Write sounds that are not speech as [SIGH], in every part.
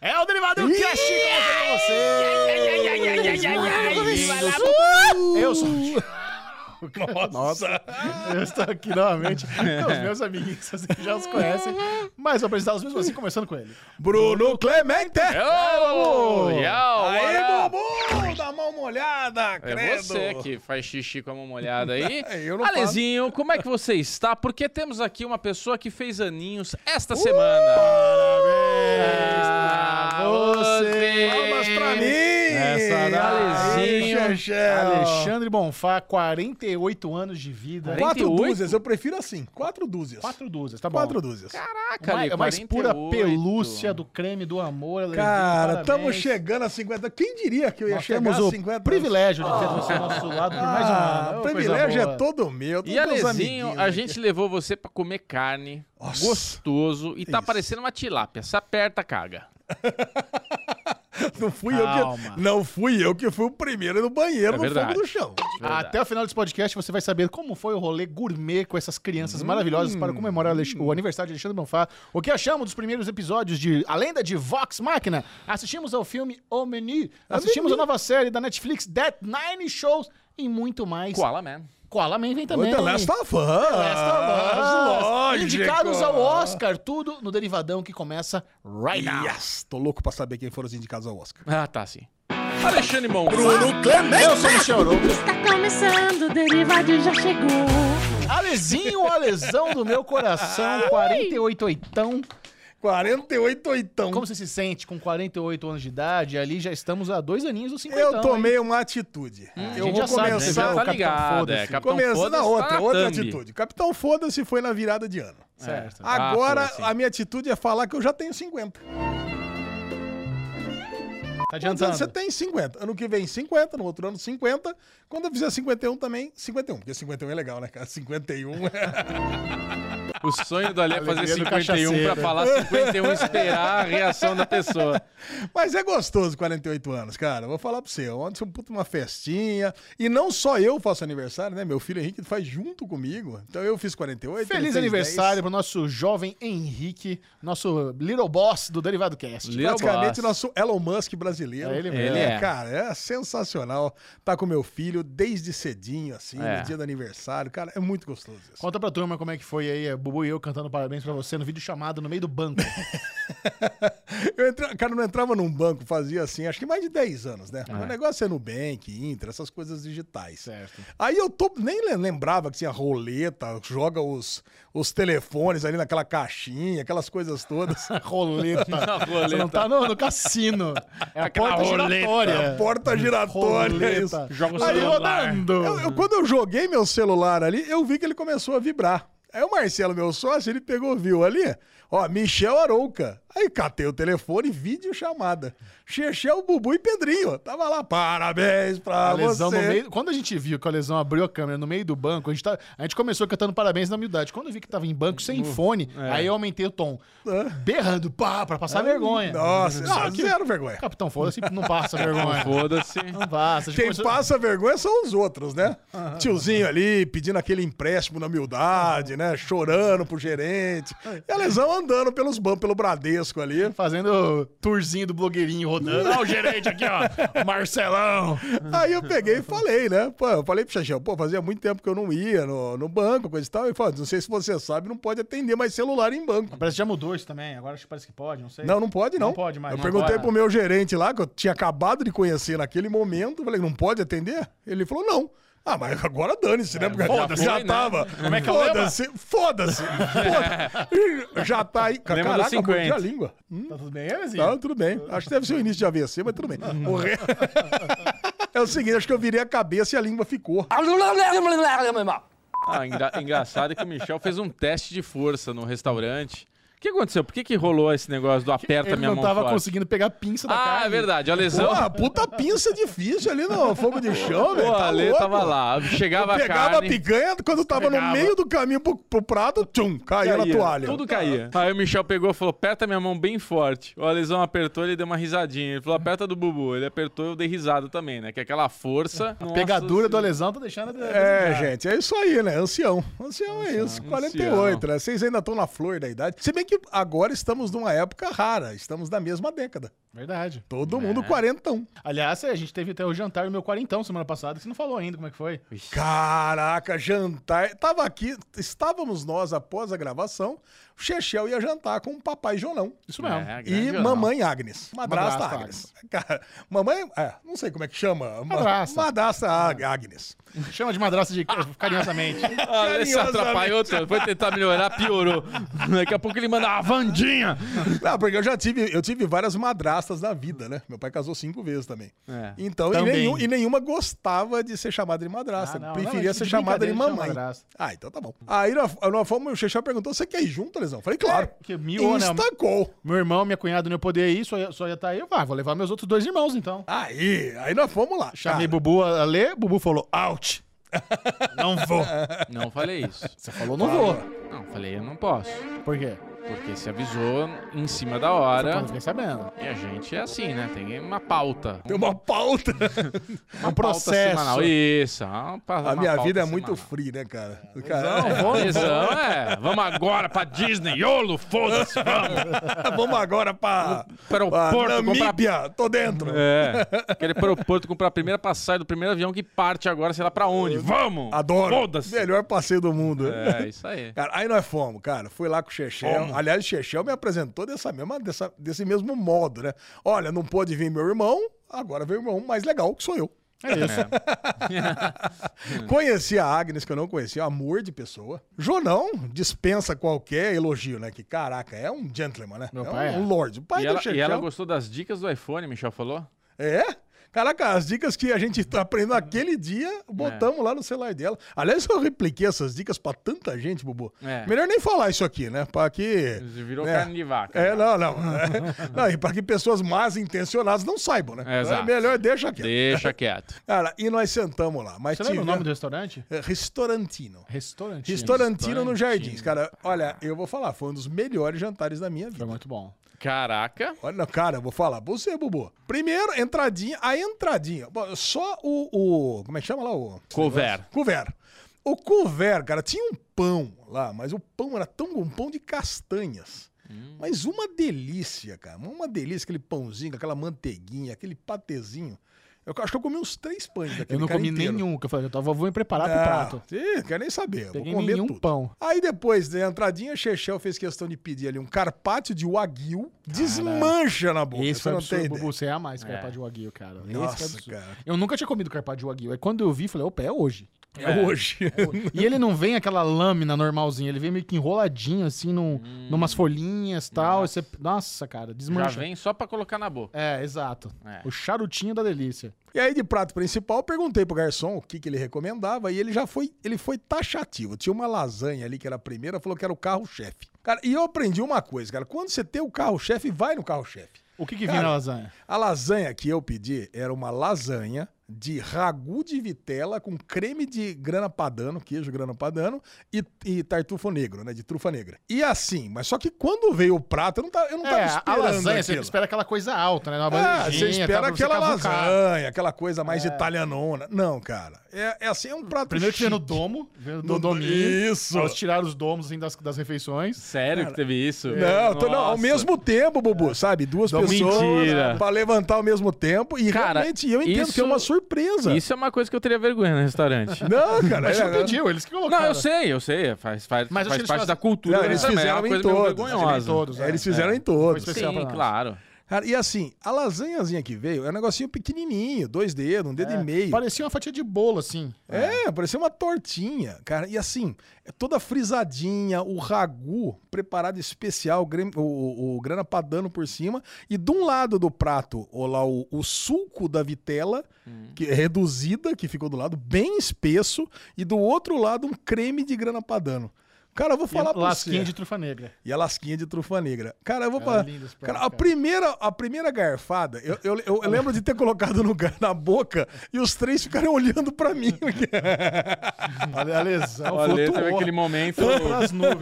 É o Derivado Cast com você. Eu sou. Nossa. Eu estou aqui novamente com os meus amiguinhos, vocês já os conhecem, mas vou apresentar os mesmos assim, começando com ele. Bruno Clemente! Yau, Aí. Bubu! Dá uma molhada, É credo! você que faz xixi com a mão molhada aí. É, eu não Alezinho, como é que você está? Porque temos aqui uma pessoa que fez aninhos esta semana. Parabéns você. Palmas pra mim! Essa daí, Alezinho. Alexandre Bonfá, 48 anos de vida. Quatro 48? dúzias, eu prefiro assim. Quatro dúzias. Quatro dúzias, tá bom. Quatro dúzias. Caraca, Mais, ali, mais pura 48. pelúcia do creme do amor, Alezinho. Cara, estamos chegando a 50. Quem diria que eu ia Nós chegar temos a o 50? privilégio de ter você ao nosso lado por mais um ano. Ah, Ô, o coisa privilégio é todo meu. E Alezinho, a aqui. gente levou você pra comer carne, Nossa. gostoso, e tá Isso. parecendo uma tilápia. Se aperta, caga. [LAUGHS] Não fui Calma. eu que. Não fui eu que fui o primeiro no banheiro É no verdade. fogo do chão. Verdade. Até o final desse podcast você vai saber como foi o rolê gourmet com essas crianças maravilhosas para comemorar o aniversário de Alexandre Bonfá. O que achamos dos primeiros episódios de A Lenda de Vox Machina? Assistimos ao filme O Menu, assistimos a nova série da Netflix That Nine Shows e muito mais. Koala Man. Koala Man vem também. The Last of Us. Last of Us. Lógico. Indicados ao Oscar, tudo no Derivadão que começa right now. Yes! Tô louco pra saber quem foram os indicados ao Oscar. Ah, tá sim. Alexandre Bonfá. Bruno Clemente! Eu sou o Michel Arouca. Está começando, o Derivado já chegou. Alezinho, a lesão do meu coração, 48 oitão. 48 oitão. Como você se sente com 48 anos de idade? Ali já estamos há dois aninhos do 50. Eu tomei uma atitude. a eu vou já sabe, começar. você já tá o Capitão Foda-se. é. Capitão Começa na outra, tá outra thumb. atitude. Capitão Foda-se foi na virada de ano. Certo. Ah, Agora, foi assim. a minha atitude é falar que eu já tenho 50. Tá adiantando. você tem 50. Ano que vem 50, no outro ano 50. Quando eu fizer 51 também, 51. Porque 51 é legal, né, cara? 51 é... [LAUGHS] O sonho do Ale é fazer Alegria do 51 cachaceiro. pra falar 51 e esperar a reação da pessoa. Mas é gostoso 48 anos, cara. Vou falar pra você. Ontem foi puta uma festinha. E não só eu faço aniversário, né? Meu filho Henrique faz junto comigo. Então eu fiz 48. ele Feliz aniversário 10. pro nosso jovem Henrique, nosso little boss do Derivado Cast. Little Praticamente boss. nosso Elon Musk brasileiro. É ele mesmo. Ele é. Cara, é sensacional. Tá com meu filho desde cedinho, assim, É. no dia do aniversário. Cara, é muito gostoso isso. Conta pra turma como é que foi aí, a Bubu e eu cantando parabéns pra você no vídeo chamado no meio do banco. [LAUGHS] Eu entra... Cara, não entrava num banco, fazia assim, acho que mais de 10 anos, né? O negócio é Nubank, Inter, essas coisas digitais. Certo. Aí eu tô, nem le- lembrava que tinha roleta, joga os, os telefones ali naquela caixinha, aquelas coisas todas. [LAUGHS] roleta. [LAUGHS] Você não tá no, no cassino. É a Aquela porta roleta. giratória. A porta giratória. Joga o Aí eu- celular. rodando. Eu- eu- quando eu joguei meu celular ali, eu vi que ele começou a vibrar. Aí o Marcelo, meu sócio, ele pegou, viu ali, ó, Michel Arouca. Aí catei o telefone, vídeo chamada. Chechel, Bubu e Pedrinho. Tava lá, parabéns pra A lesão você. no meio. Quando a gente viu que a lesão abriu a câmera no meio do banco, a gente, tá, a gente começou cantando parabéns na humildade. Quando eu vi que tava em banco sem fone, aí eu aumentei o tom. Berrando, pá, pra passar vergonha. Nossa, Só não, que zero vergonha. Capitão Foda-se não passa [LAUGHS] vergonha. Foda-se. Não passa. Quem começou- passa vergonha são os outros, né? Tiozinho ali pedindo aquele empréstimo na humildade, né? Chorando pro gerente. E a lesão andando pelos bancos, pelo Bradesco ali. Fazendo o tourzinho do blogueirinho rodando. Olha o gerente aqui, ó. Marcelão. Aí eu peguei e falei, né? Pô, eu falei pro Chachel, pô, fazia muito tempo que eu não ia no, no banco, coisa e tal. Ele falou, não sei se você sabe, não pode atender mais celular em banco. Parece que já mudou isso também. Agora acho que parece que pode, não sei. Não, não pode, não. Não pode mais. Eu Não perguntei pode. pro meu gerente lá, que eu tinha acabado de conhecer naquele momento. Falei, não pode atender? Ele falou, não. Ah, mas agora dane-se, né? Porque já, foda-se, já né? tava. Como é que é? Foda-se, foda-se. foda já tá aí. Caraca, 50. mordi a língua. Hum, Tá tudo bem, Elezinho? Tá, tudo bem. Acho que deve ser o início de AVC, mas tudo bem. O re- [LAUGHS] É o seguinte, acho que eu virei a cabeça e a língua ficou. Ah, engra- engraçado é que o Michel fez um teste de força no restaurante. O que aconteceu? Por que, que rolou esse negócio do aperta Ele minha não mão tava forte? conseguindo pegar a pinça da Ah, carne. é verdade. A lesão. Pô, puta pinça difícil ali no fogo de chão, velho. Pô, tá a Ale louco. tava lá. Chegava a Pegava carne. a picanha, quando tava Pegava. no meio do caminho pro, pro prato, tchum, caía, na caía, toalha. Tudo caía. Aí o Michel pegou e falou: aperta minha mão bem forte. O Alisão apertou, ele deu uma risadinha. Ele falou: aperta do Bubu. Ele apertou eu dei risada também, né? Que é aquela força. A pegadura do lesão tá deixando... de- É, gente, é isso aí, né? Ancião. Ancião é isso. 48, né? Vocês ainda estão na flor da idade. Se bem que agora estamos numa época rara, estamos na mesma década. Verdade. Todo mundo quarentão. Aliás, a gente teve até o jantar do meu quarentão semana passada, que você não falou ainda como é que foi. Caraca, jantar. Tava aqui, estávamos nós após a gravação. Chechel ia jantar com o papai Jonão. Isso mesmo. É, E mamãe Agnes. Madrasta, Madrasta Agnes. Cara, mamãe, é, não sei como é que chama. Ma- Madrasta. Madrasta Ag- Agnes. Chama de madrasta de [LAUGHS] carinhosamente. Ah, esse Carinhosamente. atrapalhou, foi tentar melhorar, piorou. Daqui a pouco ele manda a Vandinha. Não, porque eu já tive, eu tive várias madrastas na vida, né? Meu pai casou cinco vezes também. É. Então, e, Também. nenhum- e nenhuma gostava de ser chamada de madrasta. Ah, não, Preferia não, ser de chamada de mamãe. Ah, então tá bom. Aí nós, nós fomos, o Chechel perguntou: você quer ir junto, Lesão? Falei, claro. É, que miou, né? Instacou. Meu irmão, minha cunhada não ia poder ir, só ia, só ia estar aí. Eu ah, vou levar meus outros dois irmãos, então. Aí, aí nós fomos lá. Chamei Cara, Bubu a ler, Bubu falou, out. não vou. Não falei isso. Você falou, não vou. Não, falei, eu não posso. Por quê? Porque se avisou em cima da hora. não fiquei sabendo. E a gente é assim, né? Tem uma pauta. Tem uma pauta. [LAUGHS] É um Pauta processo. semanal. Isso. uma pa- A uma minha pauta vida é muito semanal. free, né, cara? cara É, lesão, [LAUGHS] é. Vamos agora pra Disney. Yolo, foda-se, vamos. [LAUGHS] vamos agora pra, Para o Porto comprar Namíbia. Tô dentro. É. Quero ir para o Porto comprar a primeira passagem do primeiro avião que parte agora, sei lá pra onde. Vamos! Adoro. Foda-se! Melhor passeio do mundo. É, isso aí. Cara, aí nós fomos, cara. Fui lá com o Chechel. Aliás, Chechel me apresentou dessa mesma, dessa, desse mesmo modo, né? Olha, não pôde vir meu irmão, agora veio o irmão mais legal que sou eu. É isso. [LAUGHS] Conheci a Agnes, que eu não conhecia, amor de pessoa. Jonão dispensa qualquer elogio, né? Que caraca, é um gentleman, né? Meu é pai um, é. lord. O pai E do ela, e ela gostou das dicas do iPhone, Michel falou? É? Caraca, as dicas que a gente tá aprendendo naquele dia, botamos lá no celular dela. Aliás, eu repliquei essas dicas pra tanta gente, Bubu. É. Melhor nem falar isso aqui, né? Pra que. Virou né? carne de vaca. É, não, não. [LAUGHS] não, e pra que pessoas más intencionadas não saibam, né? É, exato. melhor deixa quieto. Deixa quieto. [LAUGHS] Cara, e nós sentamos lá. Mas Você lembra o tive- nome do restaurante? É, Restaurantino. Restaurante. Restaurantino no Restaurantino. Jardins. Cara, olha, eu vou falar, foi um dos melhores jantares da minha Foi vida. muito bom. Caraca. Olha, cara, eu vou falar pra você, Bubu. Primeiro, entradinha, a entradinha. Só o, o- Como é que chama lá? O Couvert. Couvert. O couvert, cara, tinha um pão lá, mas o pão era tão um pão de castanhas. Mas uma delícia, cara. Uma delícia, aquele pãozinho, aquela manteiguinha, aquele patezinho. Eu acho que eu comi uns três pães daquele Eu não comi inteiro. nenhum, que eu falei, eu tava, vou me preparar pro Não, prato. ih, quero nem saber. Peguei vou comer nenhum tudo. pão. Aí depois da entradinha, Chechel fez questão de pedir ali um carpaccio de wagyu. Desmancha na boca. Esse você foi não absurdo, tem Bubu. ideia. Você é mais carpaccio de wagyu, cara. Esse é Nossa, absurdo. cara. Eu nunca tinha comido carpaccio de wagyu. Aí quando eu vi, falei, opa, é hoje. É hoje. [LAUGHS] E ele não vem aquela lâmina normalzinha, ele vem meio que enroladinho, assim, num, numas folhinhas e tal. e você- Nossa, cara, Já desmancha. vem só pra colocar na boca. É, exato. É. O charutinho da delícia. E aí, de prato principal, eu perguntei pro garçom o que, que ele recomendava e ele já foi, ele foi taxativo. Tinha uma lasanha ali que era a primeira, falou que era o carro-chefe. Cara, e eu aprendi uma coisa, cara. Quando você tem o carro-chefe, vai no carro-chefe. O que que Cara, vem na lasanha? A lasanha que eu pedi era uma lasanha de ragu de vitela com creme de grana padano, queijo grana padano e, e tartufo negro, né? De trufa negra. E assim, mas só que quando veio o prato, eu não tava, eu não tava É, a esperando lasanha, você aquilo. espera aquela coisa alta, né? Uma Ah, bandejinha, você espera você aquela lasanha, aquela coisa mais italianona. Não, cara. É, é assim, é um prato Primeiro que vem no chique. domo, no, No- dominho. Isso. Pra tirar os domos assim, das, das refeições. Sério que teve isso? Não, tô- não, ao mesmo tempo, Bubu, sabe? Duas Não, pessoas mentira. pra levantar ao mesmo tempo. E Cara, realmente eu entendo isso- que é uma surpresa. Isso é uma coisa que eu teria vergonha no restaurante. [LAUGHS] Não, cara. Mas é- você pediu, eles que colocaram. Não, eu sei, eu sei. Faz, faz, Mas faz eles parte fazem- da cultura. Não, eles é uma fizeram em coisa meio todos. vergonhosa. Em todos, é. Eles fizeram É. em todos. Sim, claro. Cara, e assim, a lasanhazinha que veio é um negocinho pequenininho, dois dedos, um dedo É, e meio. Parecia uma fatia de bolo, assim. É, parecia uma tortinha, cara. E assim, é toda frisadinha, o ragu preparado especial, o, o- o- grana padano por cima. E de um lado do prato, ó lá, o, o suco da vitela, que é reduzida, que ficou do lado, bem espesso. E do outro lado, um creme de grana padano. Cara, eu vou falar pra lasquinha você. de trufa negra. E a lasquinha de trufa negra. Cara, eu vou falar. Cara, a primeira, a primeira garfada, eu, eu, eu- eu [LAUGHS] lembro de ter colocado no, na boca e os três ficaram olhando pra mim. [LAUGHS] A lesão Olha, teve aquele momento,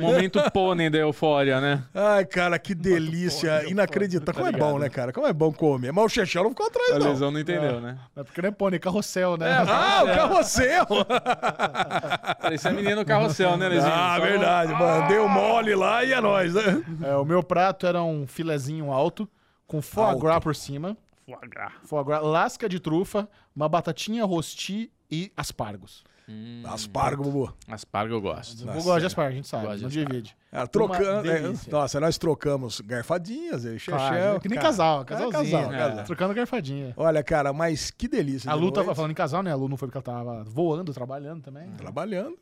momento pônei da euforia, né? Ai, cara, que delícia. Inacreditável. Como é bom, né, cara? Como é bom comer. Mas o Chechel não ficou atrás, A não. lesão não entendeu, né? É porque não é pônei, [LAUGHS] carrossel, né? Ah, o carrossel! Parecia a menina no carrossel, né, Lezinho? Ah, verdade, verdade, mano. Deu mole lá e é nóis, né? É, o meu prato era um filezinho alto, com foie Alto. gras por cima. Foie gras. Foie gras, lasca de trufa, uma batatinha rosti e aspargos. Aspargo, Bubu. Aspargo eu gosto. Eu gosto de aspargos, a gente sabe, não aspargo. divide. Ah, trocando, é, nossa, nós trocamos garfadinhas, eu e Chechel. Claro, que nem cara. casal, É, casalzinho. casal, casal. Trocando garfadinha. Olha, cara, mas que delícia. A de Lu tava falando em casal, né? A Lu não foi porque ela tava voando, trabalhando também. Trabalhando.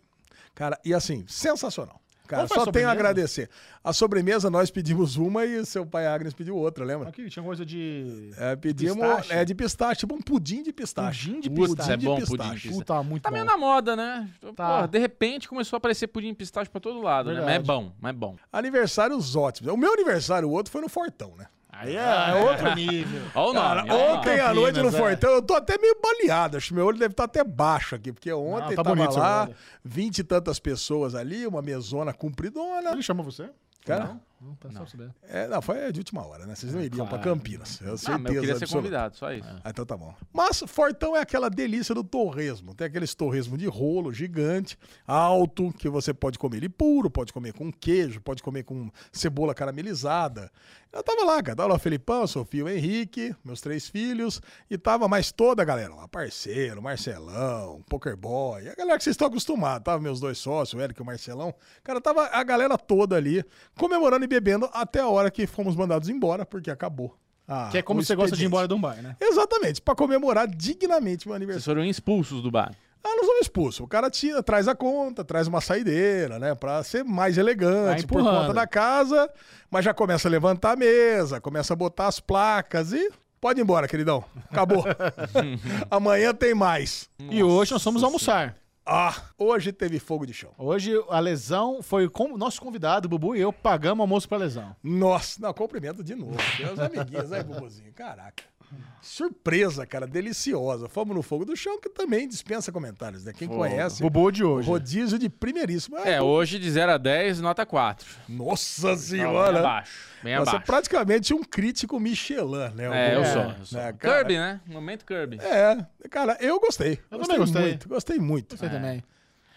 Cara, e assim, sensacional. Cara, só tenho a agradecer. A sobremesa nós pedimos uma e seu pai Agnes pediu outra, lembra? Aqui tinha coisa de. É, pedimos. Pistache? É de pistache, tipo um pudim de pistache. Pudim de Pudim pistache. É bom de pudim de pistache. pistache. Puta, muito Tá bom. meio na moda, né? Tá. Pô, de repente começou a aparecer pudim de pistache pra todo lado, né? Mas é Verdade. bom, mas é bom. Aniversários ótimos. O meu aniversário, o outro, foi no Fortão, né? Aí é, é outro nível. [LAUGHS] Olha o Cara, nome. nome. ontem à noite no é. Fortão, eu tô até meio baleado. Acho que meu olho deve estar até baixo aqui, porque ontem tá tava bonito lá, vinte e tantas pessoas ali, uma mesona compridona. Ele chamou você? Cara, Não, não, tá só pra saber. é, não, foi de última hora, né? Vocês não iriam claro. pra Campinas. Eu Ah, certeza mas eu queria ser absoluta. convidado, só isso. Ah, então tá bom. Mas Fortão é aquela delícia do torresmo. Tem aqueles torresmo de rolo gigante, alto, que você pode comer ele puro, pode comer com queijo, pode comer com cebola caramelizada. Eu tava lá, cara. Tava lá o Felipão, Sofia, o Henrique, meus três filhos, e tava mais toda a galera lá. Parceiro, Marcelão, Poker Boy, a galera que vocês estão acostumados. Tava meus dois sócios, o Eric e o Marcelão. Cara, tava a galera toda ali, comemorando e bebendo até a hora que fomos mandados embora, porque acabou. a- que é como o você gosta de ir embora de um bar, né? Exatamente, pra comemorar dignamente meu Vocês aniversário. foram expulsos do bar. Ah, nós vamos expulsos. O cara tira, traz a conta, traz uma saideira, né? Pra ser mais elegante, por conta da casa, mas já começa a levantar a mesa, começa a botar as placas e. Pode ir embora, queridão. Acabou. [LAUGHS] Amanhã tem mais. E hoje nós fomos almoçar. Ah, hoje teve fogo de chão. Hoje a lesão foi com nosso convidado, Bubu e eu pagamos almoço pra lesão. Nossa, não, cumprimento de novo. Meus amiguinhos aí, Bubuzinho. Caraca. Surpresa, cara, deliciosa. Fomos no fogo do chão, que também dispensa comentários, né? Quem Fogo. conhece. Bubu de hoje. Rodízio de primeiríssimo. É, hoje de 0 a 10, nota 4. Nossa Bem senhora. abaixo. Bem Nossa, abaixo. praticamente um crítico Michelin, né? É, eu É, sou. Eu sou. né? Kirby, né? Momento Kirby. É, cara, eu gostei. Eu gostei também gostei. muito, gostei muito. Você também.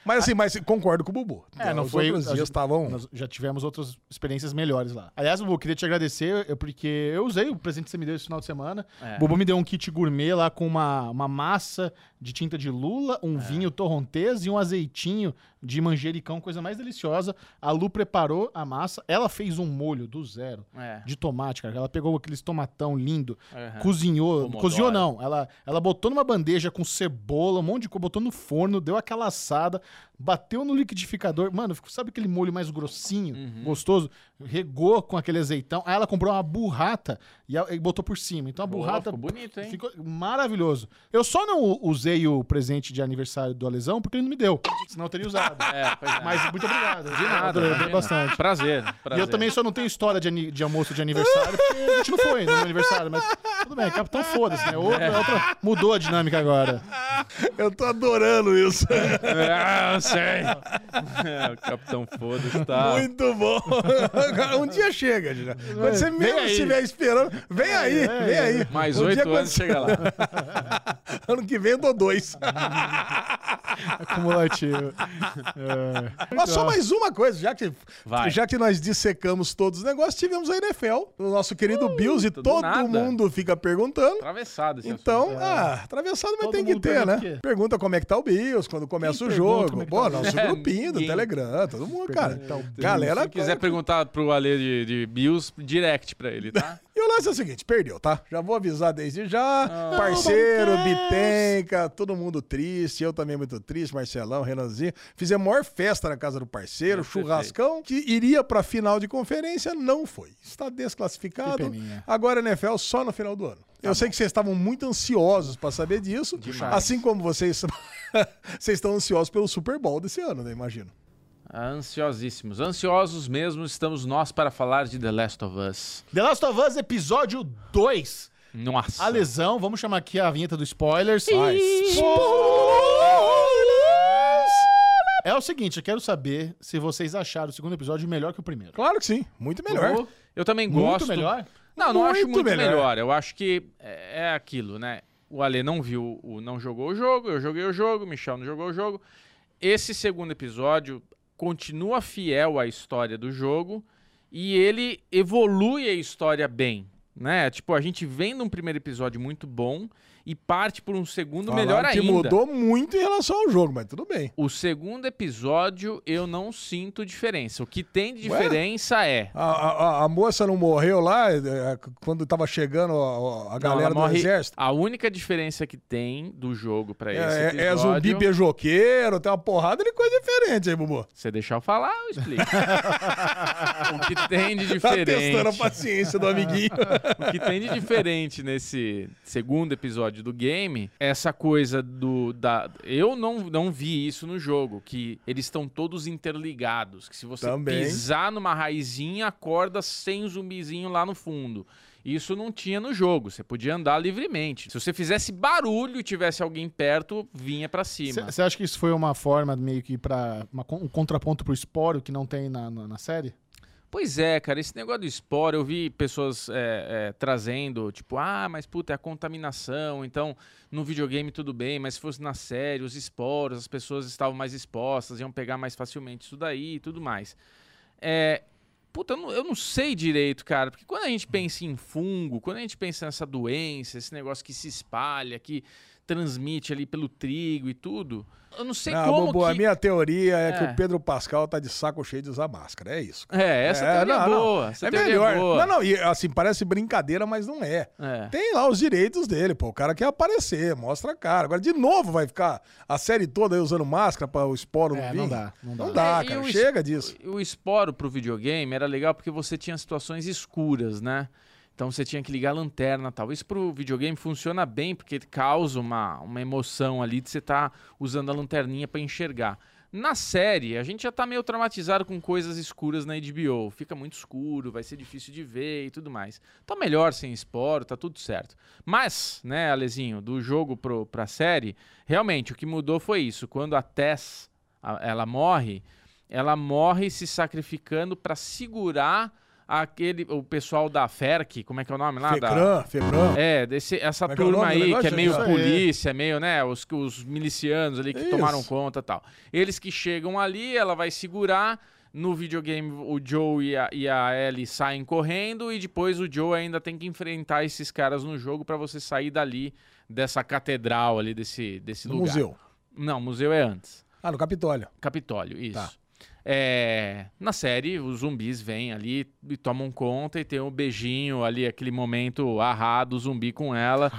Mas assim, mas concordo com o Bubu. É, não Os foi. outros dias estavam... Nós já tivemos outras experiências melhores lá. Aliás, Bubu, queria te agradecer, porque eu usei o presente que você me deu esse final de semana. É. Bubu me deu um kit gourmet lá com uma, uma massa de tinta de lula, um vinho torrontês e um azeitinho de manjericão, coisa mais deliciosa. A Lu preparou a massa, ela fez um molho do zero É. de tomate, cara. Ela pegou aqueles tomatão lindo, Aham. cozinhou. Pomodoro. Cozinhou não, ela, ela botou numa bandeja com cebola, um monte de coisa, botou no forno, deu aquela assada, bateu no liquidificador. Mano, sabe aquele molho mais grossinho, Uhum. gostoso? Regou com aquele azeitão. Aí ela comprou uma burrata e, e botou por cima. Então a Pô, burrata ficou bonito, hein? ficou maravilhoso. Eu só não usei o presente de aniversário do Alesão porque ele não me deu. Senão eu teria usado. [LAUGHS] É, pois é. Mas muito obrigado. de nada. Adorei, imagina. bastante. Prazer, E prazer. eu também só não tenho história de, de almoço de aniversário, porque a gente não foi no meu aniversário, mas tudo bem, capitão foda-se, né? Outra, É. outra- mudou a dinâmica agora. Eu tô adorando isso. Eu sei. É, [LAUGHS] o Capitão Foda-se tá... Muito bom. [LAUGHS] um dia chega, já. Quando você aí. estiver esperando, vem aí, É, vem aí. Mais Um oito quando- anos chega lá. [LAUGHS] Ano que vem eu dou dois. Acumulativo. É. Mas só mais uma coisa, já que, Vai. já que nós dissecamos todos os negócios, tivemos a NFL, o nosso querido Bills, e do todo nada. mundo fica perguntando. Atravessado esse Então, assunto. ah, atravessado, mas Todo tem que ter, né? Pergunta como é que tá o Bills, quando começa Quem o jogo. É Pô, nosso Bills? [LAUGHS] grupinho do Ninguém. Telegram, todo mundo, cara. Pergunta o Bills. Galera, Se quiser perguntar pro Ale de, de Bills, direct pra ele, tá? [LAUGHS] E o lance é o seguinte, perdeu, tá? Já vou avisar desde já. Ah. Parceiro. Bitenca, todo mundo triste, eu também muito triste, Marcelão, Renanzinho. Fizemos a maior festa na casa do parceiro, É, churrascão, que iria pra final de conferência, não foi. Está desclassificado. Agora NFL só no final do ano. Eu sei que vocês estavam muito ansiosos pra saber disso, Demais. assim como vocês [LAUGHS] vocês estão ansiosos pelo Super Bowl desse ano, né, imagino. Ansiosíssimos. Ansiosos mesmo estamos nós para falar de The Last of Us. The Last of Us, episódio 2. Nossa. A lesão, vamos chamar aqui a vinheta do spoilers. É o seguinte, eu quero saber se vocês acharam o segundo episódio melhor que o primeiro. Claro que sim, muito melhor. Eu também Muito gosto. melhor? Não, não acho Muito muito melhor. melhor. Eu acho que é é aquilo, né? O Ale não viu, o, não jogou o jogo, eu joguei o jogo, o Michel não jogou o jogo. Esse segundo episódio, continua fiel à história do jogo e ele evolui a história bem, né? Tipo, a gente vem num primeiro episódio muito bom e parte por um segundo Falaram melhor que ainda. mudou muito em relação ao jogo, mas tudo bem. O segundo episódio eu não sinto diferença. O que tem de Ué? diferença é A, a- a moça não morreu lá é, quando tava chegando a, a Não, galera ela do exército? A única diferença que tem do jogo esse É, é- é episódio... zumbi beijoqueiro, tem uma porrada de coisa diferente aí, Bubu. Você deixar eu falar, eu explico. [LAUGHS] o que tem de Tá testando a diferente... paciência do amiguinho. [LAUGHS] o que tem de diferente nesse segundo episódio do game, essa coisa do da eu não, não vi isso no jogo, que eles estão todos interligados, que se você Também. pisar numa raizinha, acorda sem o zumbizinho lá no fundo. Isso não tinha no jogo, você podia andar livremente. Se você fizesse barulho e tivesse alguém perto, vinha pra cima. Você acha que isso foi uma forma meio que para um contraponto pro esporo que não tem na, na, na série? Pois é, cara, esse negócio do esporo, eu vi pessoas é, é, trazendo, tipo, ah, mas puta, é a contaminação, então no videogame tudo bem, mas se fosse na série, os esporos, as pessoas estavam mais expostas, iam pegar mais facilmente isso daí e tudo mais. É, puta, eu não, eu não sei direito, cara, porque quando a gente pensa em fungo, quando a gente pensa nessa doença, esse negócio que se espalha, que transmite ali pelo trigo e tudo, eu não sei Não, como Bubu, que... a minha teoria é, que É. o Pedro Pascal tá de saco cheio de usar máscara. É isso. É, essa É, teoria é não, não. boa, essa é teoria melhor. é boa. Não, não, e assim, parece brincadeira, mas não é. É. Tem lá os direitos dele, pô. O cara quer aparecer, mostra a cara. Agora, de novo, vai ficar a série toda aí usando máscara para o esporo É, não vir? não dá, não dá. Não dá, É, e cara. Chega disso. O esporo pro videogame era legal porque você tinha situações escuras, né? Então você tinha que ligar a lanterna tal. Isso pro videogame funciona bem porque causa uma, uma emoção ali de você estar usando a lanterninha para enxergar. Na série, a gente já tá meio traumatizado com coisas escuras na HBO. Fica muito escuro, vai ser difícil de ver e tudo mais. Tá melhor sem esporo, tá tudo certo. Mas, né, Alezinho, do jogo pro, pra série, realmente o que mudou foi isso. Quando a Tess, a- ela morre, ela morre se sacrificando pra segurar aquele o pessoal da FERC, como é que é o nome lá? Da- Fecran, Fecran. é, desse, essa Como é é turma do aí, que é meio aí. polícia, meio, né, os, os milicianos ali que Isso. tomaram conta e tal. Eles que chegam ali, ela vai segurar, no videogame o Joe e a, e a Ellie saem correndo, e depois o Joe ainda tem que enfrentar esses caras no jogo pra você sair dali, dessa catedral ali, desse, desse No lugar. museu. Não, museu é antes. Ah, no Capitólio. Capitólio, isso. Tá. É, na série, os zumbis vêm ali e tomam conta e tem um beijinho ali, aquele momento arra do zumbi com ela.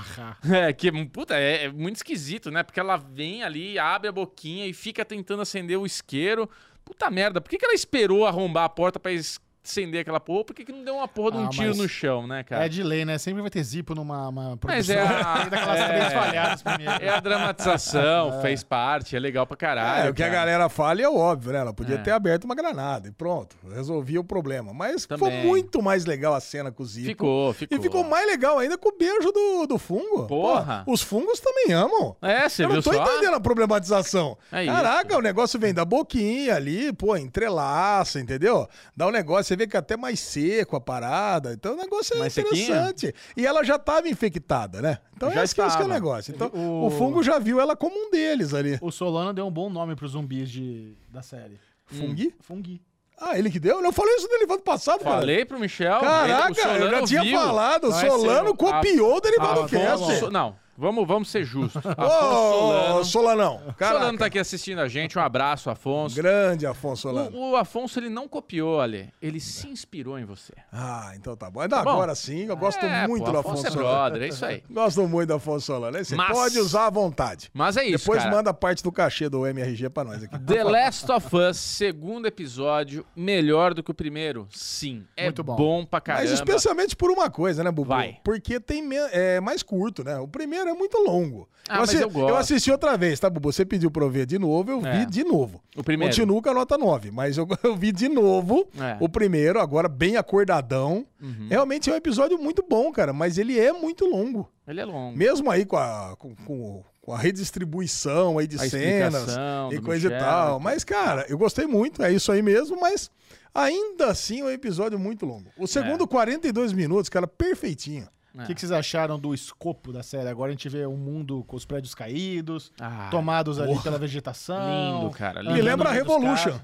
É, que puta, é, é muito esquisito, né? Porque ela vem ali, abre a boquinha e fica tentando acender o isqueiro. Puta merda, por que, que ela esperou arrombar a porta pra es- acender aquela porra? Por que, que não deu uma porra de um Ah, tiro mas no chão, né, cara? É de lei, né? Sempre vai ter zipo numa uma Mas produção. é [LAUGHS] a- daquelas é- falhadas primeiro. É a dramatização, [LAUGHS] fez parte, é legal pra caralho. É, o que a cara. galera fala é óbvio, né? Ela podia É. ter aberto uma granada e pronto, resolvia o problema. Mas ficou Também. muito mais legal a cena com o Zipo. Ficou, ficou. E ficou mais legal ainda com o beijo do, do fungo. Porra. Pô, os fungos também amam. É, você Eu viu não tô só? entendendo a problematização. É Caraca, isso. o negócio vem da boquinha ali, pô, entrelaça, entendeu? Dá um negócio, você vê que é até mais seco a parada. Então o negócio é Mais interessante. E ela já estava infectada, né? Então Já é esse que é o negócio. Então O- o... fungo já viu ela como um deles ali. O Solano deu um bom nome pros zumbis de, da série. Fungi? Fungi. Ah, ele que deu? Eu falei isso no Derivado passado, cara. Falei pro Michel. Caraca, ele- eu já tinha viu. falado. O Não, é Solano seu. copiou o Derivado Cast. não, vamos, vamos ser justos. [LAUGHS] Afonso Ô, Solano. Solanão. Caraca. Solano tá aqui assistindo a gente. Um abraço, Afonso. Grande Afonso Solano. O, o Afonso ele não copiou, Ale. Ele se inspirou em você. Ah, então tá bom. Ainda bom? agora sim, eu gosto É, muito pô, do Afonso Afonso é Solano. brother, é isso aí. [LAUGHS] Gosto muito do Afonso Solano. Você Mas- pode usar à vontade. Mas é isso, Depois cara. manda parte do cachê do MRG pra nós aqui. The Last of Us, segundo episódio, melhor do que o primeiro? Sim. É Muito bom. pra caramba. Mas especialmente por uma coisa, né, Bubu? Vai. Porque tem é mais curto, né? O primeiro é muito longo. Ah, mas eu gosto. assisti outra vez, tá, Bubu? Você pediu pra eu ver de novo, eu É. vi de novo. O primeiro. Continuo com a nota 9, mas eu, [LAUGHS] eu vi de novo É. Uhum. o primeiro, agora bem acordadão. Realmente é um episódio muito bom, cara, mas ele é muito longo. Ele é longo. Mesmo aí com a, com, com- com a redistribuição aí de A cenas e coisa Michel e tal. e tal. Mas, cara, eu gostei muito, é isso aí mesmo, mas ainda assim é um episódio muito longo. O segundo, 42 minutos, cara, perfeitinho. O que, que vocês acharam do escopo da série? Agora a gente vê um mundo com os prédios caídos, Ah, tomados ali pela vegetação. Lindo, cara, lindo. Me lembra a Revolution. carros.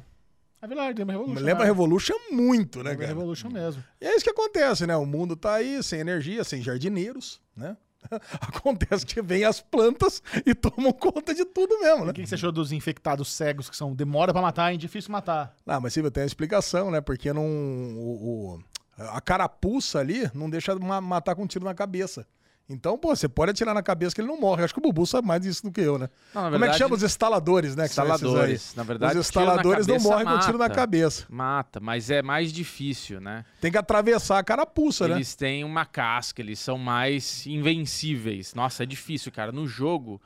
É verdade, lembra Revolution. Lembra né? Revolution muito, né, Lembra cara? Revolution mesmo. E é isso que acontece, né? O mundo tá aí sem energia, sem jardineiros, né? [LAUGHS] Acontece que vem as plantas e tomam conta de tudo mesmo, né? o que que você achou dos infectados cegos que são demora pra matar e difícil matar? Ah, mas Silvio, tem a explicação, né? Porque não. O, o- a carapuça ali não deixa ma- matar com um tiro na cabeça. Então, pô, você pode atirar na cabeça que ele não morre. Acho que o Bubu sabe mais disso do que eu, né? Não, Como é que verdade, chama os instaladores, né? Instaladores. Na verdade, Os instaladores não morrem com tiro na mata. cabeça. Mata, mas é mais difícil, né? Tem que atravessar a carapuça, né? Eles têm uma casca, eles são mais invencíveis. Nossa, é difícil, cara. No jogo.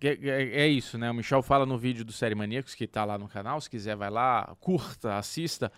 É, é isso, né? O Michel fala no vídeo do Série Maníacos, que tá lá no canal. Se quiser, vai lá, curta, assista.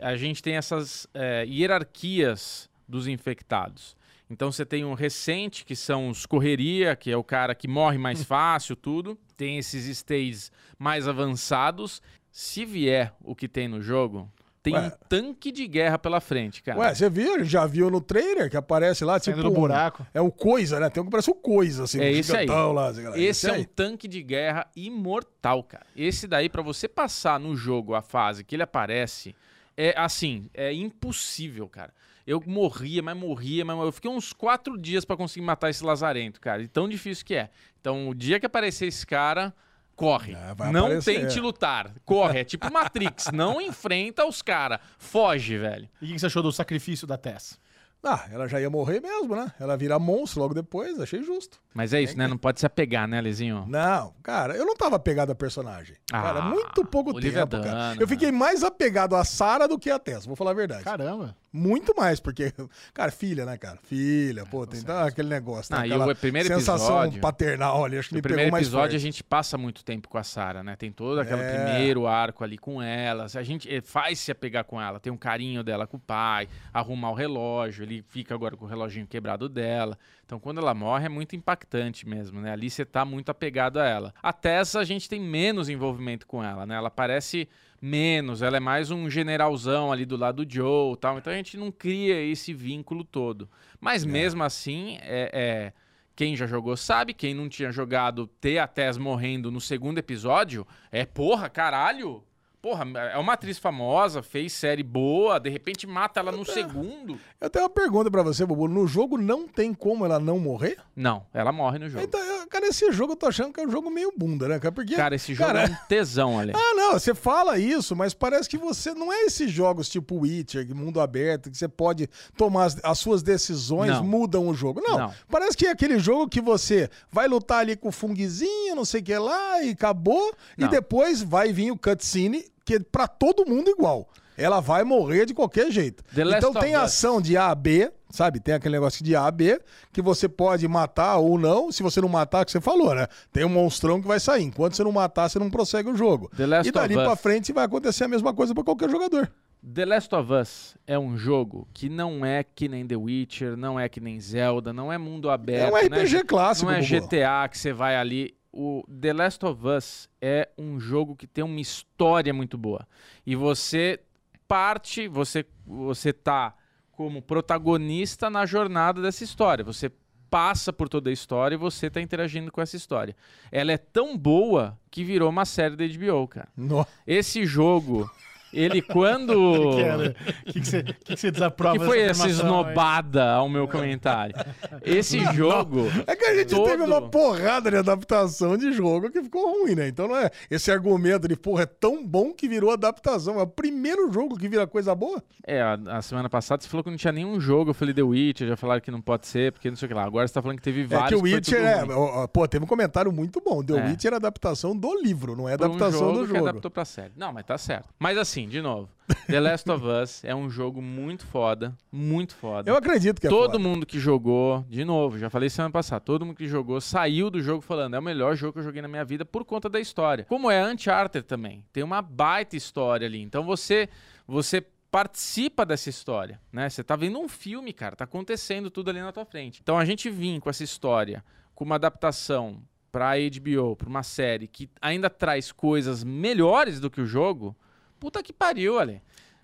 A gente tem essas é, hierarquias dos infectados. Então você tem um recente, que são os correria, que é o cara que morre mais [LAUGHS] fácil, tudo. Tem esses stages mais avançados. Se vier o que tem no jogo, tem Ué. um tanque de guerra pela frente, cara. Ué, você viu? Já viu no trailer que aparece lá, tipo. Do um- buraco. É um coisa, né? Tem um que parece um coisa, assim. É um esse aí. Lá, sei lá. Esse é um aí. tanque de guerra imortal, cara. Esse daí, pra você passar no jogo a fase que ele aparece, é assim, é impossível, cara. Eu morria, mas morria, mas eu fiquei uns quatro dias pra conseguir matar esse lazarento, cara. E tão difícil que é. Então, o dia que aparecer esse cara, corre. É, não aparecer, tente é. lutar. Corre. É tipo Matrix. [LAUGHS] não enfrenta os caras. Foge, velho. E o que que você achou do sacrifício da Tess? Ah, ela já ia morrer mesmo, né? Ela vira monstro logo depois, achei justo. Mas é isso, né? Não pode se apegar, né, Lezinho? Não, cara, eu não tava apegado à personagem. cara, Ah, muito pouco Olivia tempo, cara. Dunham. Eu fiquei mais apegado a Sarah do que a Tess, vou falar a verdade. Caramba. Muito mais, porque, [LAUGHS] cara, filha, né, cara? Filha, pô, tem tá, aquele negócio. Ah, tem e aquela o primeiro sensação episódio- paternal ali, acho que No me primeiro pegou mais episódio forte. a gente passa muito tempo com a Sarah, né? Tem todo aquele É. primeiro arco ali com ela. A gente eh, faz se apegar com ela, tem um carinho dela com o pai, arrumar o relógio, ele fica agora com o reloginho quebrado dela. Então quando ela morre é muito impactante mesmo, né? Ali você tá muito apegado a ela. A Tessa a gente tem menos envolvimento com ela, né? Ela parece menos, ela é mais um generalzão ali do lado do Joe, tal. Então a gente não cria esse vínculo todo. Mas mesmo assim, é- é quem já jogou sabe, quem não tinha jogado ter a Tess morrendo no segundo episódio, é porra, caralho. Porra, é uma atriz famosa, fez série boa, de repente mata ela no segundo. Eu tenho uma pergunta pra você, Bubu. No jogo não tem como ela não morrer? Não, ela morre no jogo. Então, eu- cara, esse jogo eu tô achando que é um jogo meio bunda, né, cara? Porque, Cara, esse jogo cara, é um tesão, ali. [LAUGHS] Ah, não, você fala isso, mas parece que você não é esses jogos tipo Witcher, mundo aberto, que você pode tomar as, as suas decisões, Não. mudam o jogo. Não, Não. parece que é aquele jogo que você vai lutar ali com o funguizinho, não sei o que lá, e acabou, e Não. depois vai vir o cutscene, que é pra todo mundo igual. Ela vai morrer de qualquer jeito. Então tem ação de A a B, sabe? Tem aquele negócio de A a B, que você pode matar ou não. Se você não matar, que você falou, né? Tem um monstrão que vai sair. Enquanto você não matar, você não prossegue o jogo. E dali pra frente vai acontecer a mesma coisa pra qualquer jogador. The Last of Us é um jogo que não é que nem The Witcher, não é que nem Zelda, não é mundo aberto. É um RPG clássico, Não é. GTA que você vai ali. O The Last of Us é um jogo que tem uma história muito boa. E você parte, você, você tá como protagonista na jornada dessa história. Você passa por toda a história e você tá interagindo com essa história. Ela é tão boa que virou uma série da HBO, cara. No- Esse jogo, [LAUGHS] ele [LAUGHS] quando... Que era? O que, que você, que que você desaprova que foi essa afirmação aí? esnobada ao meu comentário? Esse jogo. É que a gente todo- teve uma porrada de adaptação de jogo que ficou ruim, né? Então não é esse argumento de, porra, é tão bom que virou adaptação. É o primeiro jogo que vira coisa boa? É, a, a semana passada você falou que não tinha nenhum jogo. Eu falei The Witcher, já falaram que não pode ser, porque não sei o que lá. Agora você tá falando que teve É vários. que o Witcher é. ó, Pô, teve um comentário muito bom. The É. Witcher é adaptação do livro, não é Por um adaptação do que jogo. adaptou pra série. Não, mas tá certo. Mas assim, de novo, The Last of Us é um jogo muito foda, muito foda. Eu acredito que é todo foda. mundo que jogou, de novo, já falei semana passada, todo mundo que jogou saiu do jogo falando, é o melhor jogo que eu joguei na minha vida por conta da história. Como é Uncharted também. Tem uma baita história ali. Então você você participa dessa história, né? Você tá vendo um filme, cara, tá acontecendo tudo ali na tua frente. Então a gente vir com essa história, com uma adaptação pra HBO, pra uma série que ainda traz coisas melhores do que o jogo, puta que pariu, ali.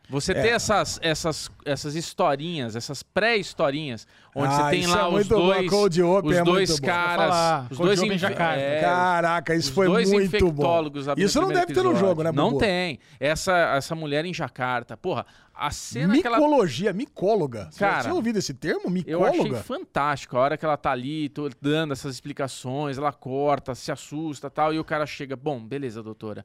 Você É. ter essas, essas, essas historinhas, essas pré-historinhas, onde Ah, você tem lá é os dois, Cold Open os é dois caras, os Cold dois Open Jacarta. é, Caraca, isso foi dois muito bom. Isso não deve ter no jogo, né, Não Bubu? tem. Essa, essa mulher em Jacarta, porra, a cena que ela Micologia, micóloga. Você Cara, já tinha ouvido esse termo? Eu achei Micóloga? fantástico. A hora que ela tá ali, tô dando essas explicações, ela corta, se assusta tal, e o cara chega, bom, beleza, doutora.